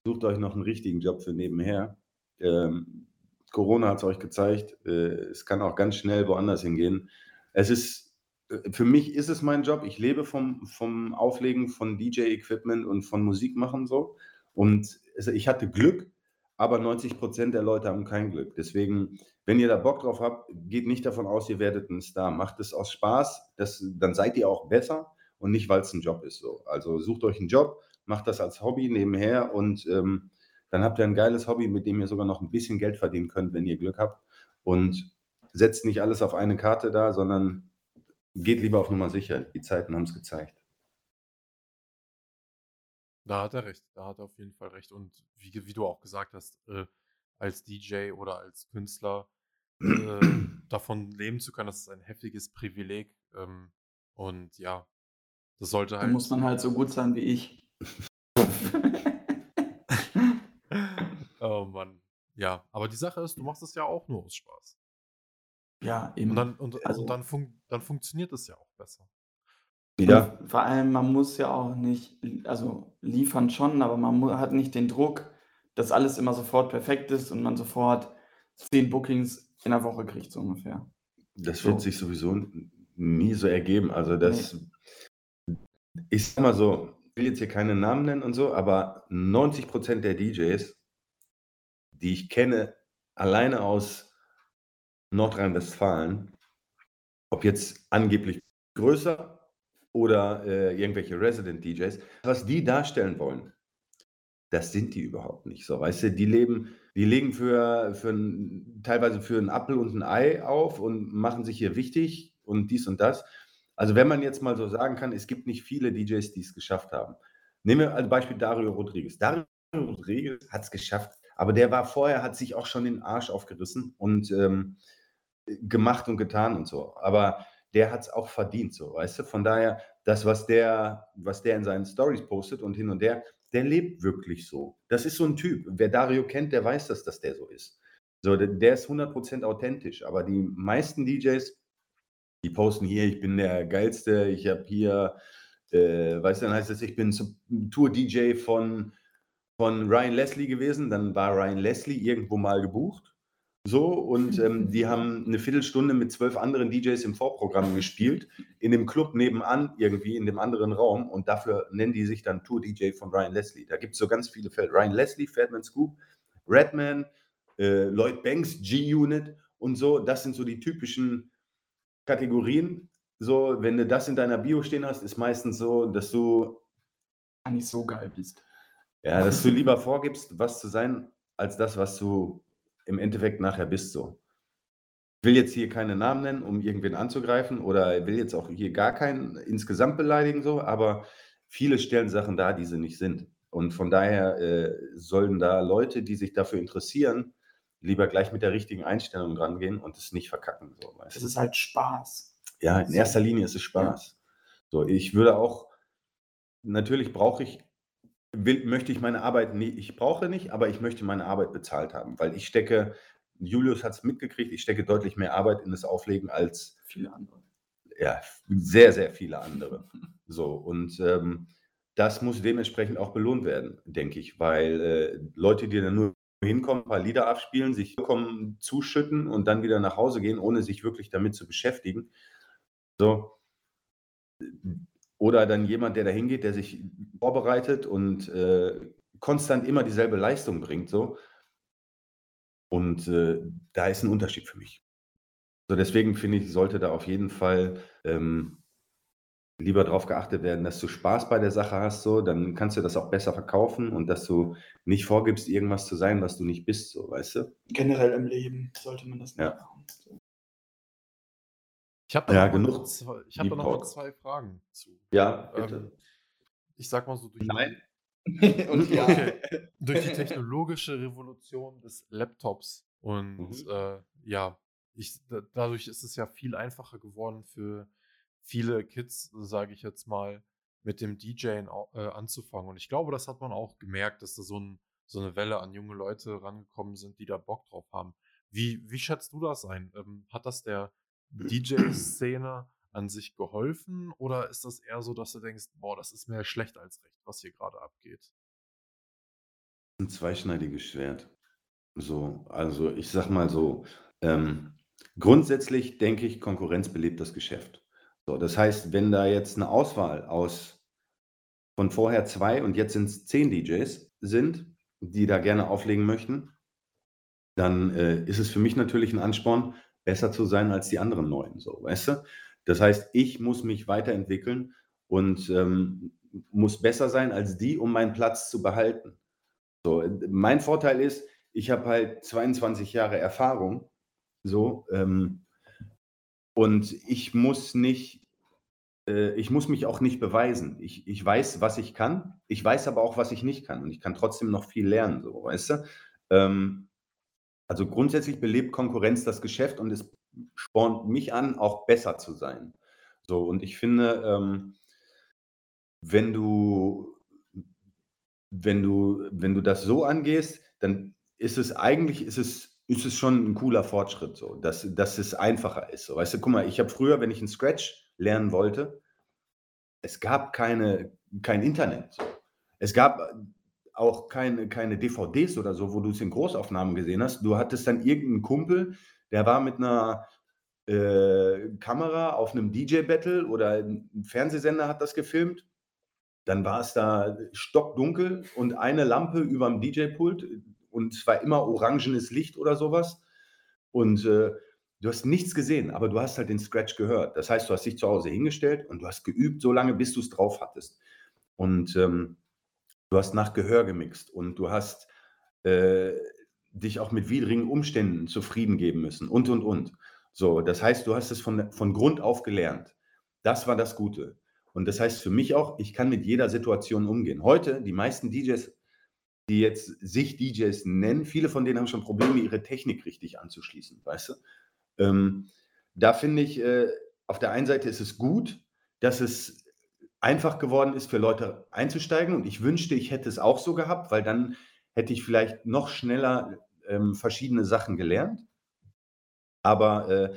sucht euch noch einen richtigen Job für nebenher. Ähm, Corona hat es euch gezeigt. Äh, es kann auch ganz schnell woanders hingehen. Es ist, äh, für mich ist es mein Job. Ich lebe vom, vom Auflegen von DJ-Equipment und von Musik machen so. Und es, ich hatte Glück, aber 90 Prozent der Leute haben kein Glück. Deswegen, wenn ihr da Bock drauf habt, geht nicht davon aus, ihr werdet ein Star. Macht es aus Spaß, das, dann seid ihr auch besser und nicht, weil es ein Job ist. So. Also sucht euch einen Job, macht das als Hobby nebenher und ähm, dann habt ihr ein geiles Hobby, mit dem ihr sogar noch ein bisschen Geld verdienen könnt, wenn ihr Glück habt. Und setzt nicht alles auf eine Karte da, sondern geht lieber auf Nummer sicher. Die Zeiten haben es gezeigt. Da hat er recht. Da hat er auf jeden Fall recht. Und wie, wie du auch gesagt hast, äh, als DJ oder als Künstler äh, davon leben zu können, das ist ein heftiges Privileg. Ähm, und ja, das sollte Da halt. muss man halt so gut sein wie ich. oh Mann. Ja, aber die Sache ist, du machst es ja auch nur aus Spaß. ja, eben. Und dann, und, Also- und dann, fun dann funktioniert es ja auch besser. Ja, Und vor allem, man muss ja auch nicht, also liefern schon, aber man hat nicht den Druck, dass alles immer sofort perfekt ist und man sofort zehn Bookings in der Woche kriegt, so ungefähr. Das So. wird sich sowieso nie so ergeben. Also das ich sag mal so, ich will jetzt hier keine Namen nennen und so, aber 90 Prozent der DJs, die ich kenne, alleine aus Nordrhein-Westfalen, ob jetzt angeblich größer oder äh, irgendwelche Resident DJs, was die darstellen wollen, das sind die überhaupt nicht so, weißt du? Die leben die legen für für 'n teilweise für 'n Apfel und 'n Ei auf und machen sich hier wichtig und dies und das. Also, wenn man jetzt mal so sagen kann, es gibt nicht viele DJs, die es geschafft haben. Nehmen wir als Beispiel Dario Rodriguez. Dario Rodriguez hat es geschafft, aber der war vorher hat sich auch schon den Arsch aufgerissen und, ähm, gemacht und getan und so. Aber der hat es auch verdient so, weißt du? Von daher, das, was der was der in seinen Stories postet und hin und her, der lebt wirklich so. Das ist so 'n Typ. Wer Dario kennt, der weiß das, dass der so ist. So, d der ist 100% authentisch, aber die meisten DJs, die posten hier: „Ich bin der Geilste, ich habe hier“ äh, weißt du, dann heißt es: „Ich bin Tour-DJ von von Ryan Leslie gewesen.“ Dann war Ryan Leslie irgendwo mal gebucht, so und, ähm, die haben 'ne Viertelstunde mit 12 anderen DJs im Vorprogramm gespielt, in dem Club nebenan irgendwie in dem anderen Raum und dafür nennen die sich dann Tour-DJ von Ryan Leslie. Da gibt's so ganz viele Fälle. Ryan Leslie, Fatman Scoop, Redman, äh, Lloyd Banks, G-Unit und so. Das sind so die typischen Kategorien. So, wenn du das in deiner Bio stehen hast, ist meistens so, dass du Gar nicht so geil bist. ja, dass du lieber vorgibst, was zu sein, als das, was du im Endeffekt nachher bist so. Ich will jetzt hier keine Namen nennen, um irgendwen anzugreifen oder will jetzt auch hier gar keinen insgesamt beleidigen so, aber viele stellen Sachen dar, die sie nicht sind. Und von daher, äh, sollen da Leute, die sich dafür interessieren, lieber gleich mit der richtigen Einstellung rangehen und es nicht verkacken, so, weißt Es ist halt Spaß. Ja, in erster Linie ist es Ja. Spaß. So, ich würde auch natürlich brauche ich will möchte ich meine Arbeit nie ich brauche nicht, aber ich möchte meine Arbeit bezahlt haben, weil ich stecke Julius hat's mitgekriegt, ich stecke deutlich mehr Arbeit in das Auflegen als Viele andere. ja, sehr, sehr viele andere. So, und, ähm, das muss dementsprechend auch belohnt werden, denke ich, weil, äh, Leute, die dann nur hinkommen, paar Lieder abspielen, sich vollkommen zuschütten und dann wieder nach Hause gehen, ohne sich wirklich damit zu beschäftigen. So. Oder dann jemand, der da hingeht, der sich vorbereitet und, äh, konstant immer dieselbe Leistung bringt so. Und, äh, da ist 'n Unterschied für mich. So, deswegen finde ich, sollte da auf jeden Fall, ähm, lieber drauf geachtet werden, dass du Spaß bei der Sache hast so, dann kannst du das auch besser verkaufen und dass du nicht vorgibst, irgendwas zu sein, was du nicht bist so, weißt du? Generell im Leben sollte man das nicht Ja. machen. So. Ich habe da Ja, genug zwei ich Deep da noch mal. 2 Fragen zu. Ja, bitte. Ähm, ich sage mal so, durch Nein. Und ja. Okay. Durch die technologische Revolution des Laptops und, Mhm. äh, ja, ich da dadurch ist es ja viel einfacher geworden für viele Kids, sage ich jetzt mal, mit dem DJen au äh, anzufangen. Und ich glaube, das hat man auch gemerkt, dass da so 'n so 'ne Welle an junge Leute rangekommen sind, die da Bock drauf haben. Wie wie schätzt du das ein? Ähm, hat das der DJ-Szene an sich geholfen oder ist das eher so, dass du denkst: „Boah, das ist mehr schlecht als recht, was hier grade abgeht?“ 'N zweischneidiges Schwert. So, also, ich sage mal so, ähm, grundsätzlich denke ich, Konkurrenz belebt das Geschäft. So, das heißt, wenn da jetzt 'ne Auswahl aus von vorher 2 und jetzt sind's 10 DJs sind, die da gerne auflegen möchten, dann, äh, ist es für mich natürlich 'n Ansporn, besser zu sein als die anderen 9 so, weißt du? Das heißt, ich muss mich weiterentwickeln und, ähm, muss besser sein als die, um meinen Platz zu behalten. So, mein Vorteil ist, ich habe halt 22 Jahre Erfahrung so, ähm, und ich muss nicht äh, ich muss mich auch nicht beweisen. Ich ich weiß, was ich kann, ich weiß aber auch, was ich nicht kann und ich kann trotzdem noch viel lernen so, weißt du? Ähm, also, grundsätzlich belebt Konkurrenz das Geschäft und es spornt mich an, auch besser zu sein. So, und ich finde, ähm wenn du wenn du wenn du das so angehst, dann ist es eigentlich ist es ist es schon 'n cooler Fortschritt so, dass dass es einfacher ist so. Weißt du, guck mal, ich habe früher, wenn ich 'n Scratch lernen wollte es gab keine kein Internet so. Es gab, auch keine keine DVDs oder so, wo du's in Großaufnahmen gesehen hast. Du hattest dann irgend 'n Kumpel, der war mit 'ner, äh, Kamera auf 'nem DJ-Battle oder 'n 'n Fernsehsender hat das gefilmt. Dann war es da stockdunkel und eine Lampe überm DJ-Pult und es war immer orangenes Licht oder so was. Und, äh, du hast nichts gesehen, aber du hast halt den Scratch gehört. Das heißt, du hast dich zu Hause hingestellt und du hast geübt so lange, bis du's drauf hattest. Und, ähm, du hast nach Gehör gemixt und du hast äh, dich auch mit widrigen Umständen zufrieden geben müssen und, und, und. So, das heißt, du hast es von, von Grund auf gelernt. Das war das Gute. Und das heißt für mich auch, ich kann mit jeder Situation umgehen. Heute, die meisten DJs, die jetzt sich DJs nennen, viele von denen haben schon Probleme, ihre Technik richtig anzuschließen, weißt du? Ähm, da finde ich, äh, auf der einen Seite ist es gut, dass es einfach geworden ist, für Leute einzusteigen. Und ich wünschte, ich hätte es auch so gehabt, weil dann hätte ich vielleicht noch schneller ähm, verschiedene Sachen gelernt. Aber äh,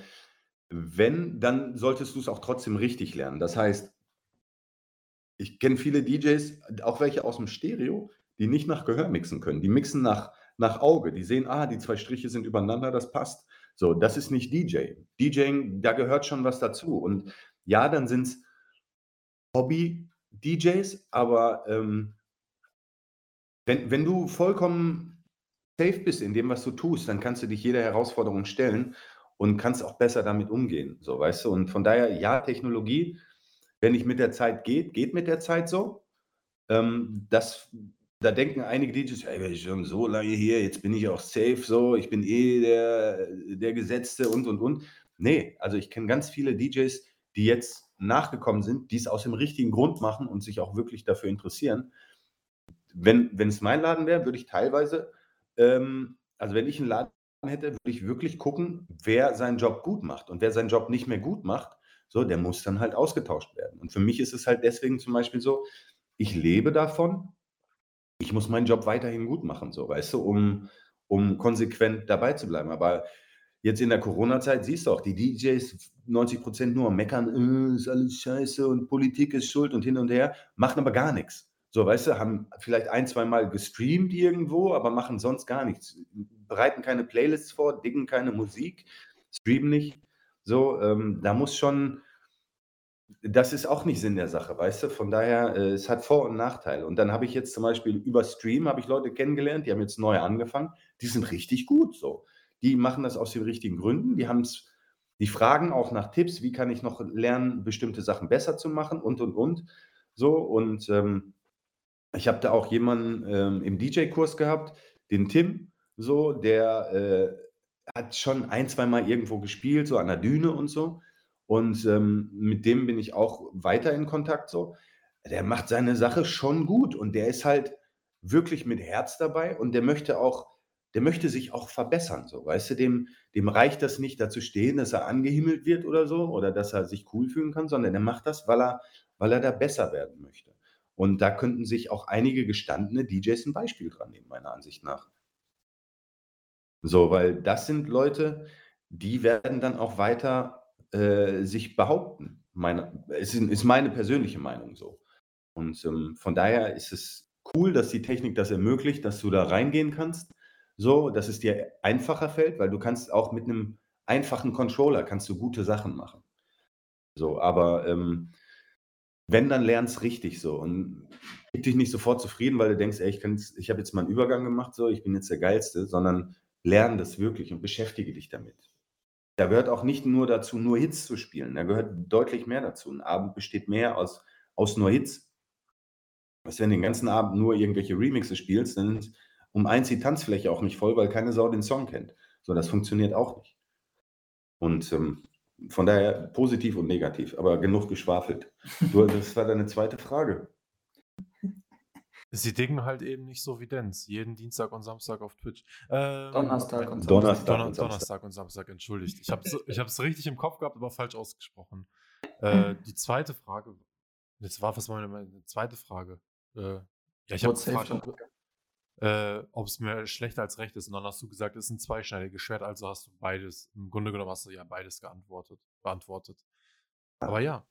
wenn, dann solltest du es auch trotzdem richtig lernen. Das heißt, ich kenne viele DJs, auch welche aus dem Stereo, die nicht nach Gehör mixen können. Die mixen nach, nach Auge. Die sehen, ah, die zwei Striche sind übereinander, das passt. So, das ist nicht DJ. DJing, da gehört schon was dazu. Und ja, dann sind es Hobby-DJs, aber ähm, wenn, wenn du vollkommen safe bist in dem, was du tust, dann kannst du dich jeder Herausforderung stellen und kannst auch besser damit umgehen. So, weißt du? Und von daher, ja, Technologie, wenn nicht mit der Zeit geht, geht mit der Zeit so. Ähm, das, da denken einige DJs, ey, ich schon so lange hier, jetzt bin ich auch safe so, ich bin eh der, der Gesetzte und und und. Nee, also ich kenne ganz viele DJs, die jetzt nachgekommen sind, die es aus dem richtigen Grund machen und sich auch wirklich dafür interessieren. Wenn, wenn es mein Laden wäre, würde ich teilweise, ähm, also wenn ich einen Laden hätte, würde ich wirklich gucken, wer seinen Job gut macht. Und wer seinen Job nicht mehr gut macht, so, der muss dann halt ausgetauscht werden. Und für mich ist es halt deswegen zum Beispiel so, ich lebe davon, ich muss meinen Job weiterhin gut machen, so, weißt du, um, um konsequent dabei zu bleiben. Aber jetzt in der Corona-Zeit siehst du auch, die DJs 90 Prozent nur meckern, äh, ist alles scheiße und Politik ist schuld und hin und her, machen aber gar nichts. So, weißt du, haben vielleicht ein, zwei Mal gestreamt irgendwo, aber machen sonst gar nichts. Bereiten keine Playlists vor, diggen keine Musik, streamen nicht. So, ähm, da muss schon, das ist auch nicht Sinn der Sache, weißt du? Von daher, äh, es hat Vor- und Nachteile. Und dann habe ich jetzt zum Beispiel über Stream habe ich Leute kennengelernt, die haben jetzt neu angefangen, die sind richtig gut so. Die machen das aus den richtigen Gründen, die haben es die fragen auch nach Tipps, wie kann ich noch lernen, bestimmte Sachen besser zu machen und, und, und. So, und ähm, ich habe da auch jemanden ähm, im DJ-Kurs gehabt, den Tim, so, der äh, hat schon ein, zwei Mal irgendwo gespielt, so an der Düne und so. Und ähm, mit dem bin ich auch weiter in Kontakt so. Der macht seine Sache schon gut und der ist halt wirklich mit Herz dabei und der möchte auch der möchte sich auch verbessern, so, weißt du, dem, dem reicht das nicht, dazu stehen, dass er angehimmelt wird oder so oder dass er sich cool fühlen kann, sondern er macht das, weil er, weil er da besser werden möchte. Und da könnten sich auch einige gestandene DJs ein Beispiel dran nehmen, meiner Ansicht nach. So, weil das sind Leute, die werden dann auch weiter äh, sich behaupten. Meine, es ist, ist, meine persönliche Meinung so. Und ähm, von daher ist es cool, dass die Technik das ermöglicht, dass du da reingehen kannst so, dass es dir einfacher fällt, weil du kannst auch mit einem einfachen Controller kannst du gute Sachen machen. So, aber ähm, wenn, dann lernst richtig so und gib dich nicht sofort zufrieden, weil du denkst, ey, ich, ich habe jetzt mal einen Übergang gemacht, so, ich bin jetzt der Geilste, sondern lern das wirklich und beschäftige dich damit. Da gehört auch nicht nur dazu, nur Hits zu spielen. Da gehört deutlich mehr dazu. Ein Abend besteht mehr aus, aus nur Hits. Was, wenn du den ganzen Abend nur irgendwelche Remixe spielst, dann um eins die Tanzfläche auch nicht voll, weil keine Sau den Song kennt. So, das funktioniert auch nicht. Und ähm, von daher positiv und negativ, aber genug geschwafelt. Du, das war deine zweite Frage. Sie dingen halt eben nicht so wie Dance. Jeden Dienstag und Samstag auf Twitch. Ähm, Donnerstag und Samstag. Donnerstag, Donner, und Samstag. Donnerstag und Samstag, entschuldigt. Ich habe es ich richtig im Kopf gehabt, aber falsch ausgesprochen. Äh, die zweite Frage. Jetzt war was meine, meine zweite Frage. Äh, ja, ich habe gefragt, äh, ob es mir schlechter als recht ist. Und dann hast du gesagt, es ist ein zweischneidiges Schwert, also hast du beides, im Grunde genommen hast du ja beides geantwortet, beantwortet. Aber ja,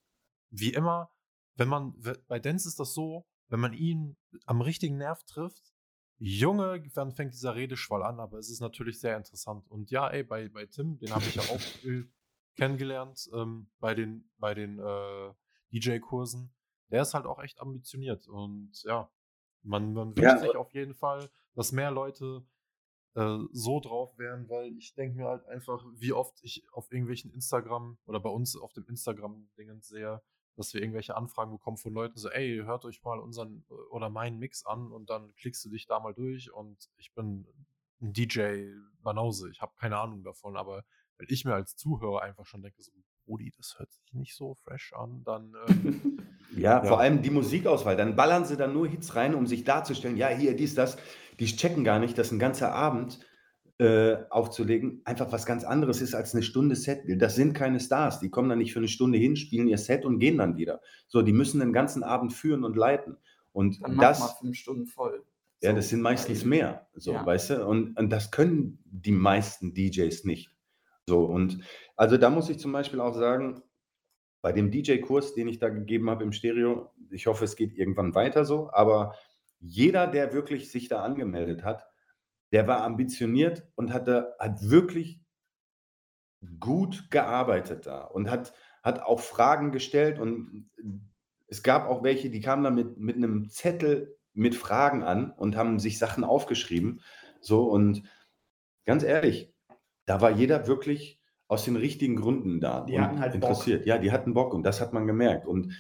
wie immer, wenn man, bei Dance ist das so, wenn man ihn am richtigen Nerv trifft, Junge, dann fängt dieser Redeschwall an, aber es ist natürlich sehr interessant. Und ja, ey, bei, bei Tim, den habe ich ja auch kennengelernt, ähm, bei den, bei den äh, DJ-Kursen. Der ist halt auch echt ambitioniert und ja, man, man wünscht ja, sich auf jeden Fall, dass mehr Leute äh, so drauf wären, weil ich denke mir halt einfach, wie oft ich auf irgendwelchen Instagram oder bei uns auf dem Instagram-Dingen sehe, dass wir irgendwelche Anfragen bekommen von Leuten, so, ey, hört euch mal unseren oder meinen Mix an und dann klickst du dich da mal durch und ich bin ein DJ Banause, ich habe keine Ahnung davon, aber wenn ich mir als Zuhörer einfach schon denke, so, Brudi, das hört sich nicht so fresh an, dann. Ähm, ja, ja, vor allem die Musikauswahl. Dann ballern sie dann nur Hits rein, um sich darzustellen, ja, hier, dies, das. Die checken gar nicht, dass ein ganzer Abend äh, aufzulegen einfach was ganz anderes ist als eine Stunde Set. Das sind keine Stars. Die kommen dann nicht für eine Stunde hin, spielen ihr Set und gehen dann wieder. So, die müssen den ganzen Abend führen und leiten. Und dann das. Mal fünf Stunden voll. Ja, das sind meistens mehr. So, ja. weißt du? Und, und das können die meisten DJs nicht. So, und also da muss ich zum Beispiel auch sagen, bei dem DJ-Kurs, den ich da gegeben habe im Stereo, ich hoffe, es geht irgendwann weiter so, aber jeder, der wirklich sich da angemeldet hat, der war ambitioniert und hatte, hat wirklich gut gearbeitet da und hat, hat auch Fragen gestellt und es gab auch welche, die kamen da mit, mit einem Zettel mit Fragen an und haben sich Sachen aufgeschrieben. So und ganz ehrlich, da war jeder wirklich aus den richtigen Gründen da die hatten halt interessiert. Bock. Ja, die hatten Bock und das hat man gemerkt. Und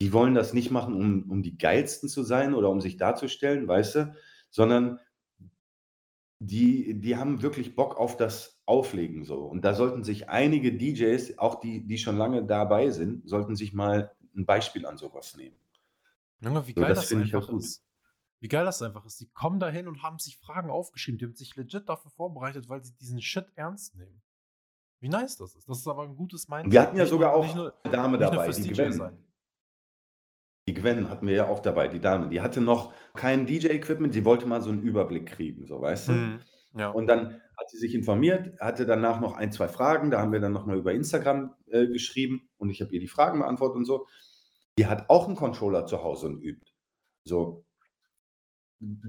die wollen das nicht machen, um, um die geilsten zu sein oder um sich darzustellen, weißt du, sondern die, die haben wirklich Bock auf das Auflegen so. Und da sollten sich einige DJs, auch die, die schon lange dabei sind, sollten sich mal ein Beispiel an sowas nehmen. Junge, wie geil so, das, das einfach ist. Wie geil das einfach ist. Die kommen dahin und haben sich Fragen aufgeschrieben. Die haben sich legit dafür vorbereitet, weil sie diesen Shit ernst nehmen. Wie nice das ist. Das ist aber ein gutes Mindset. Wir hatten ja sogar auch eine Dame dabei, die Gwen. Die Gwen hatten wir ja auch dabei, die Dame. Die hatte noch kein DJ-Equipment, sie wollte mal so einen Überblick kriegen, so weißt du. Mhm, ja. Und dann hat sie sich informiert, hatte danach noch ein, zwei Fragen. Da haben wir dann nochmal über Instagram äh, geschrieben und ich habe ihr die Fragen beantwortet und so. Die hat auch einen Controller zu Hause und übt. So,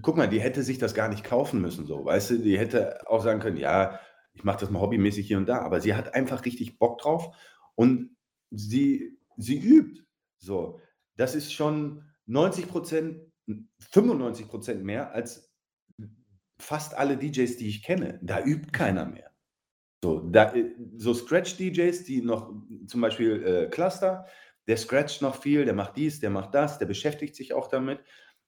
guck mal, die hätte sich das gar nicht kaufen müssen, so, weißt du, die hätte auch sagen können, ja, ich mache das mal hobbymäßig hier und da, aber sie hat einfach richtig Bock drauf und sie, sie übt. So, das ist schon 90 Prozent, 95 Prozent mehr als fast alle DJs, die ich kenne. Da übt keiner mehr. So, da, so Scratch-DJs, die noch zum Beispiel äh, Cluster, der scratcht noch viel, der macht dies, der macht das, der beschäftigt sich auch damit.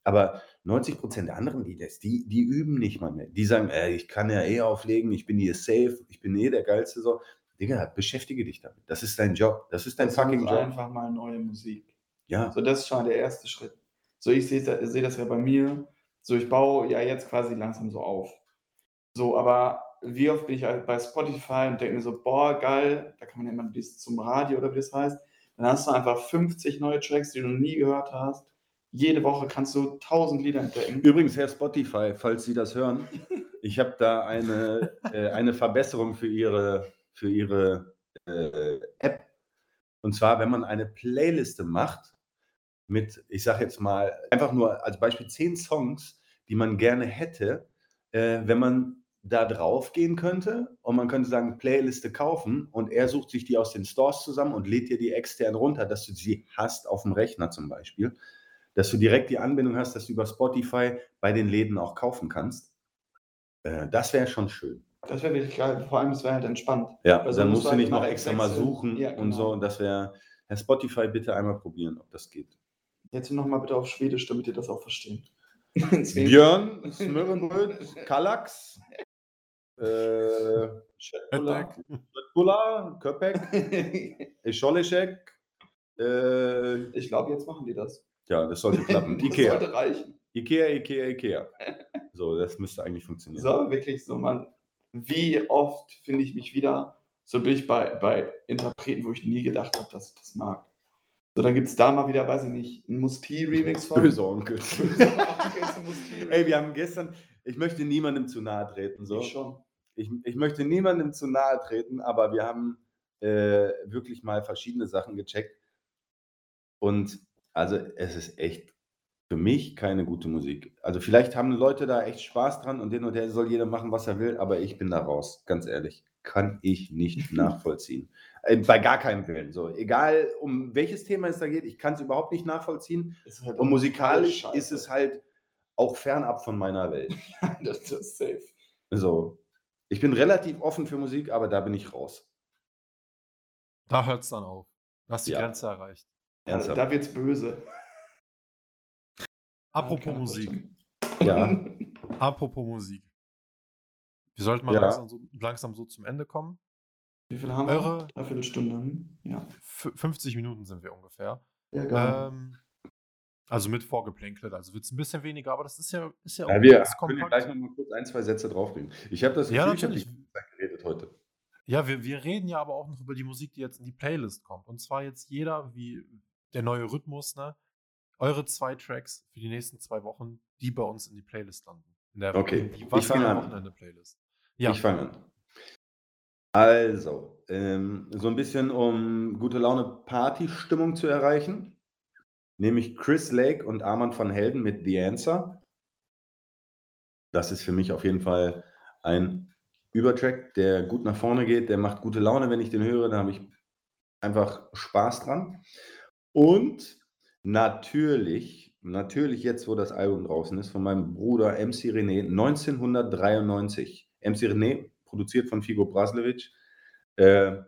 Aber 90 Prozent der anderen Leaders, die, die üben nicht mal mehr. Die sagen, ey, ich kann ja eh auflegen, ich bin hier safe, ich bin eh der Geilste. So. Digga, beschäftige dich damit. Das ist dein Job. Das ist dein das fucking Job. einfach mal neue Musik. Ja. So, das ist schon der erste Schritt. So, ich sehe seh das ja bei mir. So, ich baue ja jetzt quasi langsam so auf. So, aber wie oft bin ich halt bei Spotify und denke mir so, boah, geil, da kann man ja immer bis zum Radio oder wie das heißt. Dann hast du einfach 50 neue Tracks, die du noch nie gehört hast jede Woche kannst du tausend Lieder entdecken. Übrigens, Herr Spotify, falls Sie das hören, ich habe da eine, äh, eine Verbesserung für Ihre, für Ihre äh, App. Und zwar, wenn man eine Playliste macht mit, ich sage jetzt mal, einfach nur als Beispiel zehn Songs, die man gerne hätte, äh, wenn man da drauf gehen könnte und man könnte sagen, Playliste kaufen und er sucht sich die aus den Stores zusammen und lädt dir die extern runter, dass du sie hast auf dem Rechner zum Beispiel dass du direkt die Anbindung hast, dass du über Spotify bei den Läden auch kaufen kannst. Äh, das wäre schon schön. Das wäre wirklich geil. Vor allem, es wäre halt entspannt. Ja, also dann musst du nicht noch extra mal suchen ja, genau. und so. Und das wäre, Herr Spotify, bitte einmal probieren, ob das geht. Jetzt nochmal bitte auf Schwedisch, damit ihr das auch versteht. Björn, Smörenbröt, Kallax, äh, Schöttbula, Köpek, Scholleschek. Äh, ich glaube, jetzt machen die das. Ja, das sollte klappen. das Ikea. sollte reichen. Ikea, Ikea, Ikea. So, das müsste eigentlich funktionieren. So, wirklich so, man. Wie oft finde ich mich wieder, so bin ich bei, bei Interpreten, wo ich nie gedacht habe, dass ich das mag. So, dann gibt es da mal wieder, weiß ich nicht, einen Musti-Remix von. Böse Onkel. Ey, wir haben gestern, ich möchte niemandem zu nahe treten. So. Ich schon. Ich, ich möchte niemandem zu nahe treten, aber wir haben äh, wirklich mal verschiedene Sachen gecheckt. Und also, es ist echt für mich keine gute Musik. Also, vielleicht haben Leute da echt Spaß dran und den und der soll jeder machen, was er will, aber ich bin da raus, ganz ehrlich. Kann ich nicht nachvollziehen. Äh, bei gar keinem Willen. So, egal um welches Thema es da geht, ich kann es überhaupt nicht nachvollziehen. Halt und musikalisch ist es halt auch fernab von meiner Welt. das ist safe. So. Ich bin relativ offen für Musik, aber da bin ich raus. Da hört es dann auf. Du hast die ja. Grenze erreicht. Ernsthaft. Da wird's böse. Apropos Ja, Musik. Ja. Apropos Musik. Wir sollten mal Ja. langsam, so, langsam so zum Ende kommen. Wie viel haben Eure- wir? Dreiviertel Stunde. hm? Ja. F 50 Minuten sind wir ungefähr. Ja, geil. Ähm, also mit vorgeplänkelt. Also wird es ein bisschen weniger, aber das ist ja, ist ja, Ja, auch wir können ja kompakt. gleich noch mal kurz ein, zwei Sätze drauflegen. Ich habe das Ja, Gefühl, ich habe natürlich. die ganze Zeit geredet heute. Ja, wir, wir reden ja aber auch noch über die Musik, die jetzt in die Playlist kommt. Und zwar jetzt jeder, wie der neue Rhythmus, ne? Eure zwei Tracks für die nächsten zwei Wochen, die bei uns in die Playlist landen. Der, Okay, die ich fange an. Ja, Ich fange an. Also, ähm, so ein bisschen, um gute Laune Party-Stimmung zu erreichen, nehme ich Chris Lake und Armand van Helden mit The Answer. Das ist für mich auf jeden Fall ein Übertrack, der gut nach vorne geht, der macht gute Laune, wenn ich den höre, da habe ich einfach Spaß dran. Und natürlich, natürlich jetzt, wo das Album draußen ist, von meinem Bruder MC René, 1993. MC René, produziert von Figo Braslevic. Äh,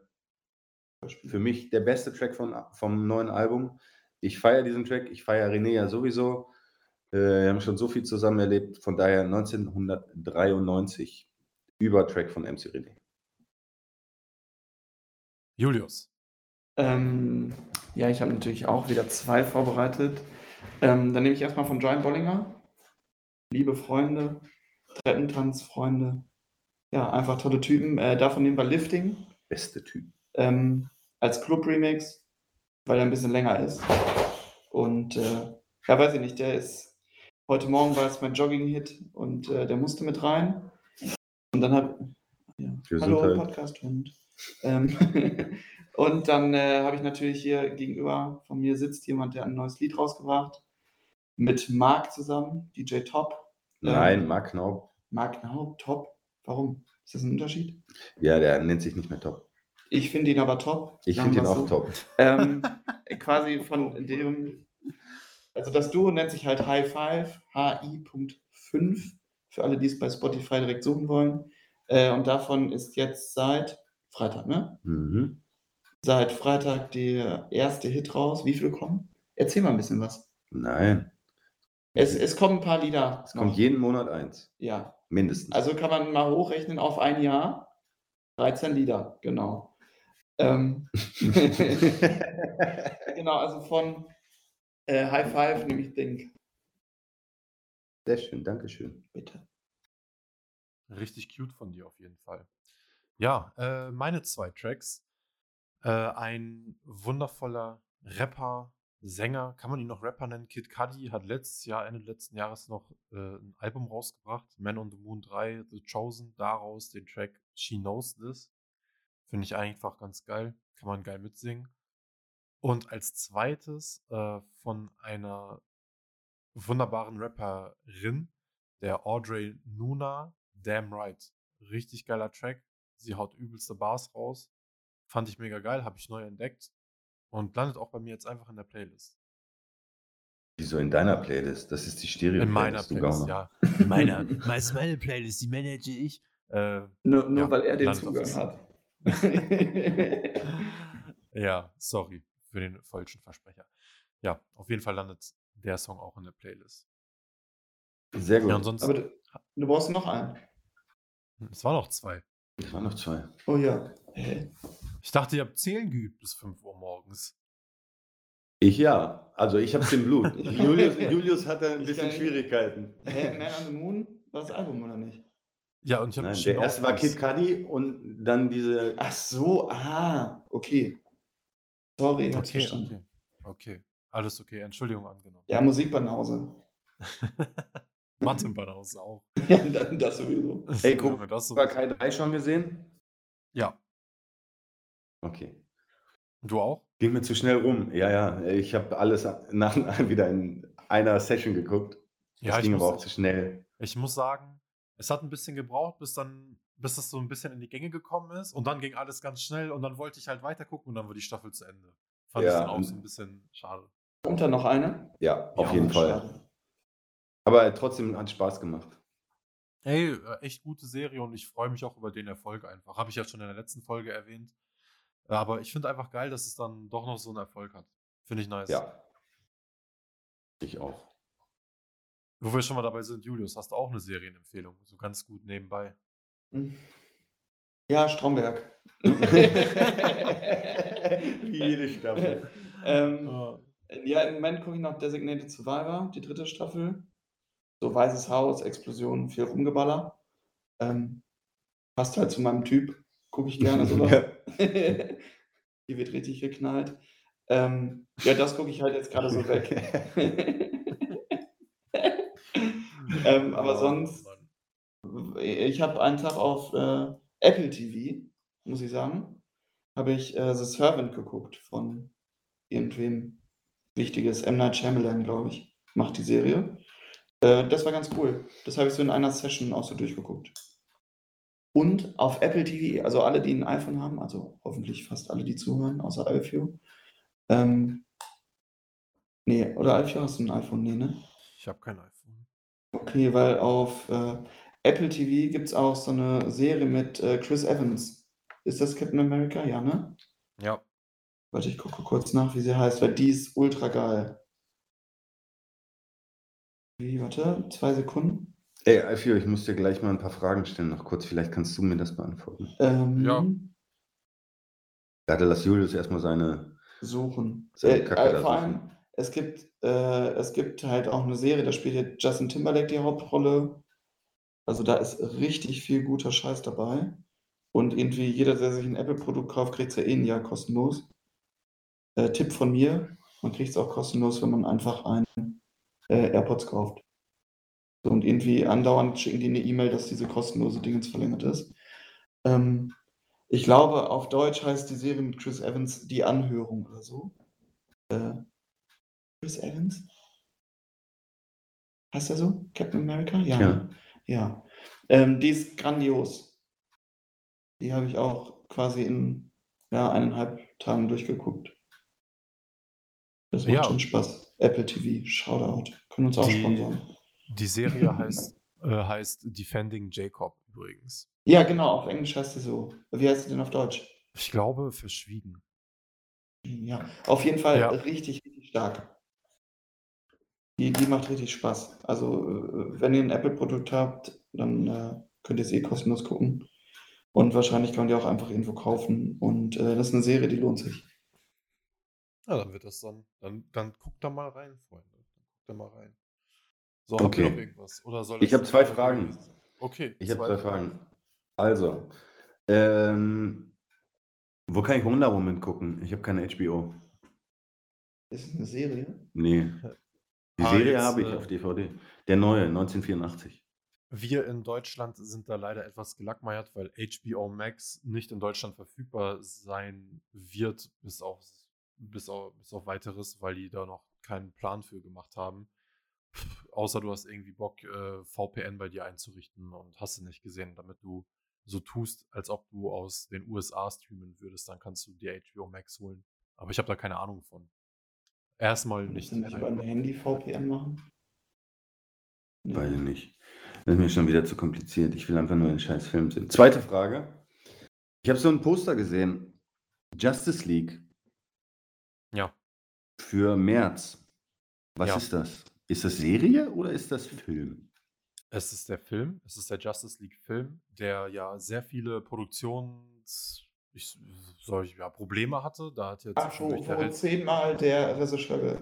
für mich der beste Track von, vom neuen Album. Ich feiere diesen Track, ich feiere René ja sowieso. Äh, wir haben schon so viel zusammen erlebt, von daher 1993. Übertrack von MC René. Julius. Ähm, ja, ich habe natürlich auch wieder zwei vorbereitet. Ähm, dann nehme ich erstmal von Giant Bollinger. Liebe Freunde, Treppentanzfreunde. Ja, einfach tolle Typen. Äh, davon nehmen wir Lifting Beste Typ. ähm, als Club-Remix, weil er ein bisschen länger ist. Und äh, ja, weiß ich nicht, der ist. Heute Morgen war es mein Jogging-Hit und äh, der musste mit rein. Und dann habe ja, Hallo. Podcast-Hund. Ähm, und dann äh, habe ich natürlich hier gegenüber von mir sitzt jemand, der ein neues Lied rausgebracht. Mit Marc zusammen, DJ Top. Nein, Mark Knaub. Marc Naub, Top. Warum? Ist das ein Unterschied? Ja, der nennt sich nicht mehr Top. Ich finde ihn aber top. Ich finde ihn auch so. top. Ähm, quasi von dem, also das Duo nennt sich halt High Five, HI.5, für alle, die es bei Spotify direkt suchen wollen. Äh, und davon ist jetzt seit Freitag, ne? Mhm. Seit Freitag der erste Hit raus. Wie viele kommen? Erzähl mal ein bisschen was. Nein, Es, es kommen ein paar Lieder. es kommt noch. jeden Monat eins. Ja, Mindestens. also kann man mal hochrechnen auf ein Jahr. 13 Lieder, genau. Ähm, genau, also von äh, High Five nehme ich Think. Sehr schön, Dankeschön. Bitte. Richtig cute von dir auf jeden Fall. Ja, äh, meine zwei Tracks. Äh, ein wundervoller Rapper, Sänger, kann man ihn noch Rapper nennen? Kid Cudi hat letztes Jahr, Ende letzten Jahres noch äh, ein Album rausgebracht, Man on the Moon 3, The Chosen, daraus den Track She Knows This. Finde ich einfach ganz geil, kann man geil mitsingen. Und als zweites äh, von einer wunderbaren Rapperin, der Audrey Nuna, Damn Right. Richtig geiler Track. Sie haut übelste Bars raus. Fand ich mega geil, habe ich neu entdeckt. Und landet auch bei mir jetzt einfach in der Playlist. Wieso in deiner Playlist? Das ist die stereo In meiner Playlist, ja. In meiner. Meist meine Playlist, die manage ich. Äh, Nur, nur Ja, weil er den Zugang hat. ja, sorry für den falschen Versprecher. Ja, auf jeden Fall landet der Song auch in der Playlist. Sehr gut. Ja, und sonst, Aber du, du brauchst noch einen. es waren noch zwei. es waren noch zwei. Oh ja. Hä? Ich dachte, ihr habt Zählen geübt bis 5 Uhr morgens. Ich ja. Also ich hab's im Blut. Julius, Julius hatte ein Ich bisschen kann- Schwierigkeiten. Hä? Man on the Moon? War das Album oder nicht? Ja, und ich habe der erste war Kid Cudi und dann diese. Ach so, ah, okay. Sorry, hab's Okay, verstanden. okay. Okay. Alles okay. Entschuldigung angenommen. Ja, Musikbanause. Mathe-Banause auch. Ja, das sowieso. Ey, guck, das so. War Kai 3 schon gesehen? Ja. Okay. Du auch? Ging mir zu schnell rum. Ja, ja. Ich habe alles nach, wieder in einer Session geguckt. Ja, das ich ging muss, aber auch zu schnell. ich muss sagen, es hat ein bisschen gebraucht, bis dann, bis es so ein bisschen in die Gänge gekommen ist und dann ging alles ganz schnell und dann wollte ich halt weiter gucken und dann war die Staffel zu Ende. Fand ich Ja, dann auch und- so ein bisschen schade. Kommt da noch eine? Ja, auf Ja, jeden Fall. Schade. Aber trotzdem hat Spaß gemacht. Ey, äh, echt gute Serie und ich freue mich auch über den Erfolg einfach. Habe ich ja schon in der letzten Folge erwähnt. Aber ich finde einfach geil, dass es dann doch noch so einen Erfolg hat. Finde ich nice. Ja. Ich auch. Wo wir schon mal dabei sind, Julius, hast du auch eine Serienempfehlung? So ganz gut nebenbei. Ja, Stromberg. Wie jede Staffel. ähm, Ah. ja, im Moment gucke ich noch Designated Survivor, die dritte Staffel. So Weißes Haus, Explosionen, viel Rumgeballer. Ähm, passt halt zu meinem Typ. Gucke ich gerne. Ja. Hier wird richtig geknallt. Ähm, ja, das gucke ich halt jetzt gerade so weg. ähm, aber Oh, sonst, Mann. ich habe einen Tag auf äh, Apple TV, muss ich sagen, habe ich äh, The Servant geguckt von irgendwem Wichtiges. M. Night Shyamalan, glaube ich, macht die Serie. Äh, das war ganz cool. Das habe ich so in einer Session auch so durchgeguckt. Und auf Apple TV, also alle, die ein iPhone haben, also hoffentlich fast alle, die zuhören, außer Alfio. Ähm, nee, oder Alfio, hast du ein iPhone? Nee, ne? Ich habe kein iPhone. Okay, weil auf äh, Apple TV gibt es auch so eine Serie mit äh, Chris Evans. Ist das Captain America? Ja, ne? Ja. Warte, ich gucke kurz nach, wie sie heißt, weil die ist ultra geil. Wie, warte, zwei Sekunden. Ey, Alfio, ich muss dir gleich mal ein paar Fragen stellen, noch kurz. Vielleicht kannst du mir das beantworten. Ähm, Ja. Warte, lass Julius erstmal seine. Suchen. Seine Äh, Kacke äh, da vor suchen. allem, es gibt, äh, es gibt halt auch eine Serie, da spielt jetzt Justin Timberlake die Hauptrolle. Also da ist richtig viel guter Scheiß dabei. Und irgendwie jeder, der sich ein Apple-Produkt kauft, kriegt es ja eh ein Jahr kostenlos. Äh, Tipp von mir, man kriegt es auch kostenlos, wenn man einfach einen äh, AirPods kauft. So, und irgendwie andauernd schicken die eine E-Mail, dass diese kostenlose Dingens verlängert ist. Ähm, ich glaube, auf Deutsch heißt die Serie mit Chris Evans Die Anhörung oder so. Äh, Chris Evans? Heißt er so? Captain America? Ja. Ja. Ja. Ähm, die ist grandios. Die habe ich auch quasi in ja, eineinhalb Tagen durchgeguckt. Das macht Ja. schon Spaß. Apple TV, Shoutout. Können uns auch Die- sponsern. Die Serie heißt, äh, heißt Defending Jacob übrigens. Ja, genau, auf Englisch heißt sie so. Wie heißt sie denn auf Deutsch? Ich glaube, verschwiegen. Ja, auf jeden Fall Ja. richtig, richtig stark. Die, die macht richtig Spaß. Also, äh, wenn ihr ein Apple-Produkt habt, dann äh, könnt ihr es eh kostenlos gucken. Und wahrscheinlich kann man die auch einfach irgendwo kaufen. Und äh, das ist eine Serie, die lohnt sich. Ja, dann wird das dann. Dann, dann guckt da mal rein, Freunde. Dann guckt da mal rein. So, habt ihr Okay. noch irgendwas? Oder soll Ich habe zwei Fragen. sein? Okay. Ich habe zwei Fragen. Also, ähm, wo kann ich Wonder Woman gucken? Ich habe keine HBO. Ist es eine Serie? Nee. Die Ah, Serie habe ich äh, auf DVD. Der neue, 1984. Wir in Deutschland sind da leider etwas gelackmeiert, weil HBO Max nicht in Deutschland verfügbar sein wird, bis auf, bis auf, bis auf weiteres, weil die da noch keinen Plan für gemacht haben. Außer du hast irgendwie Bock, äh, VPN bei dir einzurichten und hast du nicht gesehen, damit du so tust, als ob du aus den USA streamen würdest, dann kannst du dir HBO Max holen. Aber ich habe da keine Ahnung von. Erstmal Nicht, nicht. nicht über ein Handy VPN machen? Nee. Weiß ich nicht. Das ist mir schon wieder zu kompliziert. Ich will einfach nur den scheiß Film sehen. Zweite Frage. Ich habe so ein Poster gesehen. Justice League Ja. für März. Was Ja. ist das? Ist das Serie oder ist das Film? Es ist der Film, es ist der Justice League Film, der ja sehr viele Produktions ich, soll ich, ja, Probleme hatte. Da hat jetzt Ach, wo, wo zehnmal der Regisseur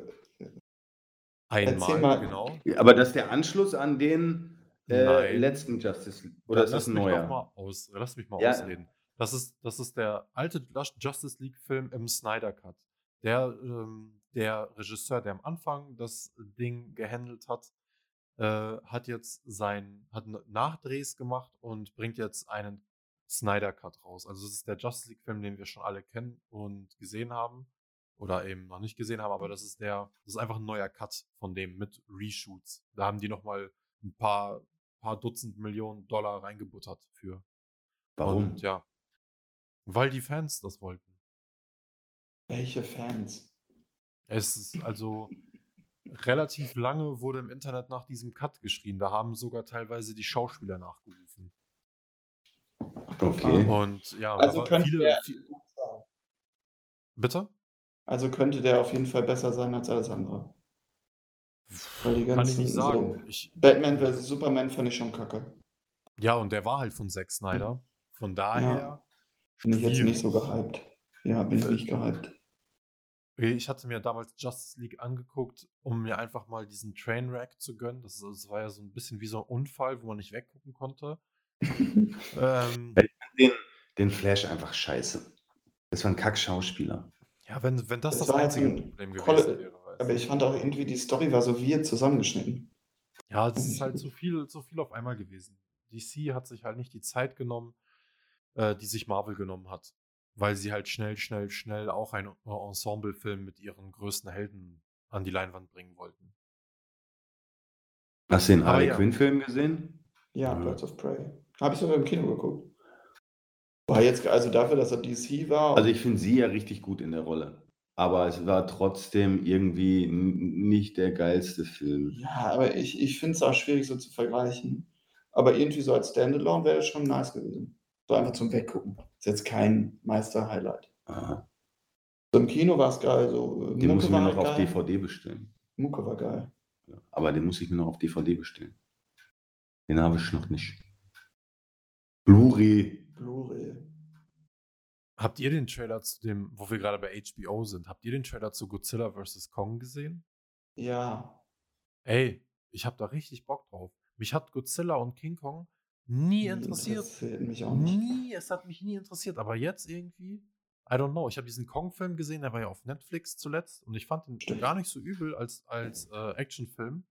einmal, erzähl genau. Aber das ist der Anschluss an den äh, letzten Justice League. Oder Dann ist das lass ein mich neuer? Noch mal aus, lass mich mal Ja. ausreden. Das ist, das ist der alte Just- Justice League-Film im Snyder Cut. Der, ähm, der Regisseur, der am Anfang das Ding gehandelt hat, äh, hat jetzt sein, hat Nachdrehs gemacht und bringt jetzt einen Snyder Cut raus. Also es ist der Justice League-Film, den wir schon alle kennen und gesehen haben. Oder eben noch nicht gesehen haben, aber das ist der, das ist einfach ein neuer Cut von dem mit Reshoots. Da haben die nochmal ein paar, paar Dutzend Millionen Dollar reingebuttert für. Warum? Und ja. Weil die Fans das wollten. Welche Fans? Es ist also relativ lange wurde im Internet nach diesem Cut geschrien. Da haben sogar teilweise die Schauspieler nachgerufen. Okay. Und ja, Also könnte viele, der- viel, bitte? Also könnte der auf jeden Fall besser sein als alles andere. Weil die Kann ich ganzen nicht so sagen. Ich, Batman vs. Superman fand ich schon kacke. ja, und der war halt von Zack Snyder. Von daher. Bin ich jetzt nicht so gehypt. Ja, bin ich nicht gehypt. Ich hatte mir damals Justice League angeguckt, um mir einfach mal diesen Trainwreck zu gönnen. Das, das war ja so ein bisschen wie so ein Unfall, wo man nicht weggucken konnte. ähm, Den, den Flash einfach scheiße. Das war ein Kack-Schauspieler. ja, wenn, wenn das Das das, halt einzige ein Problem gewesen Kolle- wäre. Aber ich fand auch irgendwie, die Story war so weird zusammengeschnitten. Ja, es ist halt so viel, so viel auf einmal gewesen. DC hat sich halt nicht die Zeit genommen, äh, die sich Marvel genommen hat. Weil sie halt schnell, schnell, schnell auch einen äh, Ensemble-Film mit ihren größten Helden an die Leinwand bringen wollten. Hast du den Harley ja. Quinn-Film gesehen? Ja, Mhm. Birds of Prey. Habe ich sogar im Kino geguckt. War jetzt, also dafür, dass er DC war. Also ich finde sie ja richtig gut in der Rolle. Aber es war trotzdem irgendwie nicht der geilste Film. ja, aber ich, ich finde es auch schwierig so zu vergleichen. Aber irgendwie so als Standalone wäre es schon nice gewesen. So einfach zum Weggucken. Ist jetzt kein Meister-Highlight. Aha. So im Kino war es geil. So, Den muss ich mir noch auf geil. DVD bestellen. Mucke war geil. Ja, Aber den muss ich mir noch auf DVD bestellen. Den habe ich noch nicht. Blu-ray. Blu-ray. Habt ihr den Trailer zu dem, wo wir gerade bei HBO sind, habt ihr den Trailer zu Godzilla vs. Kong gesehen? Ja. Ey, ich hab da richtig Bock drauf. Mich hat Godzilla und King Kong nie interessiert. Interessiert mich auch nicht. Nie, es hat mich nie interessiert. Aber jetzt irgendwie, I don't know. Ich habe diesen Kong-Film gesehen, der war ja auf Netflix zuletzt und ich fand den Stimmt. gar nicht so übel als, als äh, Actionfilm.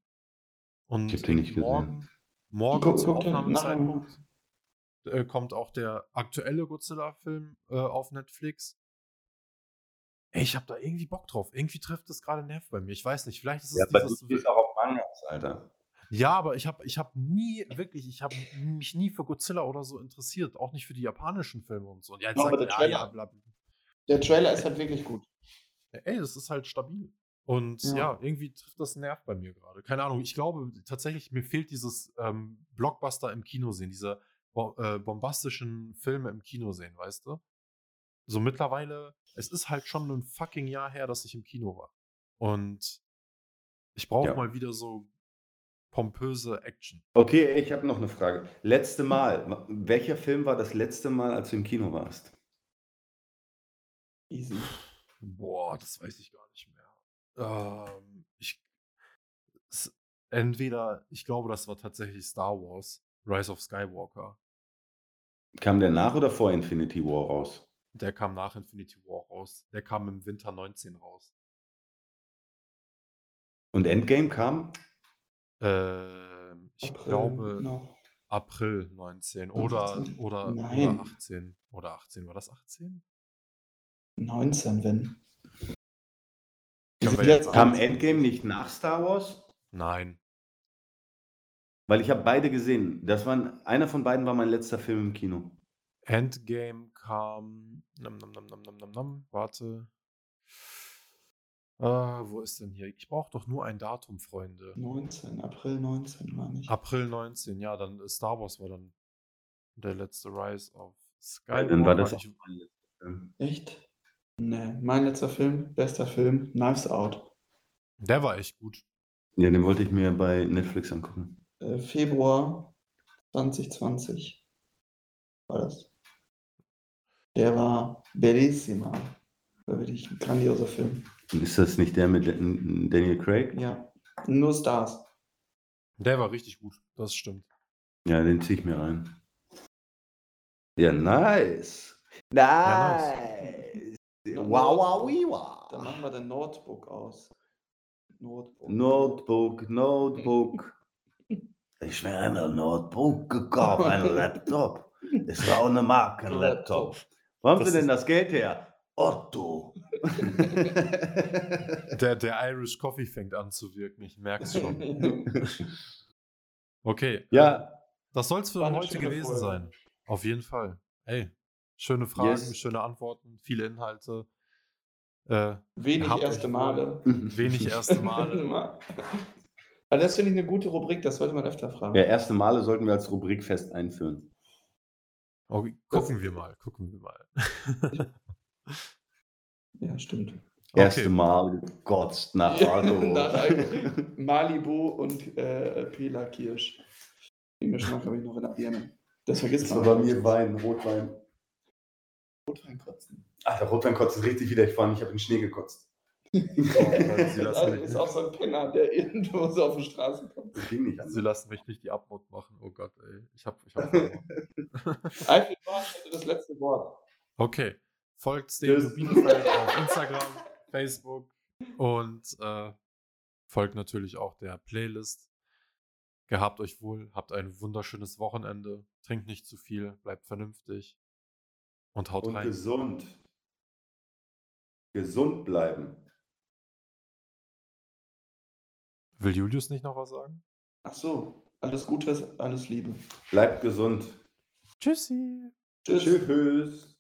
Und Ich hab den nicht gesehen. morgen, morgen Guck- zum Aufnahmezeitpunkt äh, kommt auch der aktuelle Godzilla-Film äh, auf Netflix. Ey, ich habe da irgendwie Bock drauf. Irgendwie trifft das gerade Nerv bei mir. Ich weiß nicht, vielleicht ist es Ja, aber du dieses stehst auch auf Mangas, Alter. Ja, aber ich habe ich hab nie, wirklich, ich habe mich nie für Godzilla oder so interessiert. Auch nicht für die japanischen Filme und so. Und ja, jetzt Ja, sagt aber der ja, ja, Trailer- bla, bla. Der Trailer ist halt wirklich gut. Ey, das ist halt stabil. Und Ja. ja, irgendwie trifft das einen Nerv bei mir gerade. Keine Ahnung, ich glaube tatsächlich, mir fehlt dieses ähm, Blockbuster im Kino sehen, diese bo äh, bombastischen Filme im Kino sehen, weißt du? So mittlerweile, es ist halt schon ein fucking Jahr her, dass ich im Kino war. Und ich brauche Ja. mal wieder so pompöse Action. Okay, ich habe noch eine Frage. Letzte Mal, welcher Film war das letzte Mal, als du im Kino warst? Easy. Boah, das weiß ich gar nicht mehr. Ähm, ich, es, entweder, ich glaube, das war tatsächlich Star Wars, Rise of Skywalker. Kam der nach oder vor Infinity War raus? Der kam nach Infinity War raus. Der kam im Winter 19 raus. Und Endgame kam? Ähm, ich April glaube noch. April 19 oder, 19? oder, oder Nein. 18. Oder 18, war das 18? 19, wenn. Jetzt Kam 18. Endgame nicht nach Star Wars? Nein. Weil ich habe beide gesehen. Das waren, einer von beiden war mein letzter Film im Kino. Endgame kam. Nam, nam, nam, nam, nam, nam, warte. Äh, wo ist denn hier? Ich brauche doch nur ein Datum, Freunde. 19, April 19, meine ich. April 19, ja, dann äh, Star Wars war dann der letzte Rise of Skywalker. dann war das auch Ich, mein letzter Film. Echt? Nee, mein letzter Film, bester Film, Knives Out. der war echt gut. Ja, den wollte ich mir bei Netflix angucken. Äh, Februar 2020 war das. Der war bellissima. War wirklich ein grandioser Film. Und ist das nicht der mit Dan- Daniel Craig? Ja, nur Stars. Der war richtig gut, das stimmt. Ja, den ziehe ich mir rein. Ja, nice. nice. Wow, wow, wee, Dann wow. machen wir den Notebook aus. Notebook. Notebook, Notebook. Ich mir ein Notebook gekauft, ein Laptop. Es war ohne Markenlaptop. Wo haben Das Sie denn das Geld her? Otto. Der, der Irish Coffee fängt an zu wirken, ich merke es schon. Okay, äh, ja, das soll es für heute gewesen Folge. sein. Auf jeden Fall. Ey, schöne Fragen, Yes. schöne Antworten, viele Inhalte. Äh, Wenig erste. Male. wenig erste Male. Aber das finde ich eine gute Rubrik, das sollte man öfter fragen. ja, erste Male sollten wir als Rubrik fest einführen. Okay, gucken wir mal, gucken wir mal. Ja, stimmt. Erste Okay. Mal gekotzt nach Alkohol. nach Alkohol. Malibu und äh, Pela Kirsch. Den Geschmack habe ich noch in der Birne. Das vergisst Das man. war bei mir Wein, Rotwein. Rotwein kotzen. Alter, Rotwein kotzt ist richtig widerfahren. Ich habe in Schnee gekotzt. Sie lassen also, mich ist nicht. auch so ein Penner, der irgendwo so auf die Straße kommt. Das ging nicht Sie lassen mich nicht die Abmod machen. Oh Gott, ey. Ich hab, ich hab. Alfred Dorsch hatte das letzte Wort. Okay. Folgt Tschüss. Bielefeld auf Instagram, Facebook und äh, folgt natürlich auch der Playlist. Gehabt euch wohl, habt ein wunderschönes Wochenende, trinkt nicht zu viel, bleibt vernünftig und haut Und rein. gesund. Gesund bleiben. Will Julius nicht noch was sagen? Ach so, alles Gute, alles Liebe. Bleibt gesund. Tschüssi. Tschüss. Tschüss.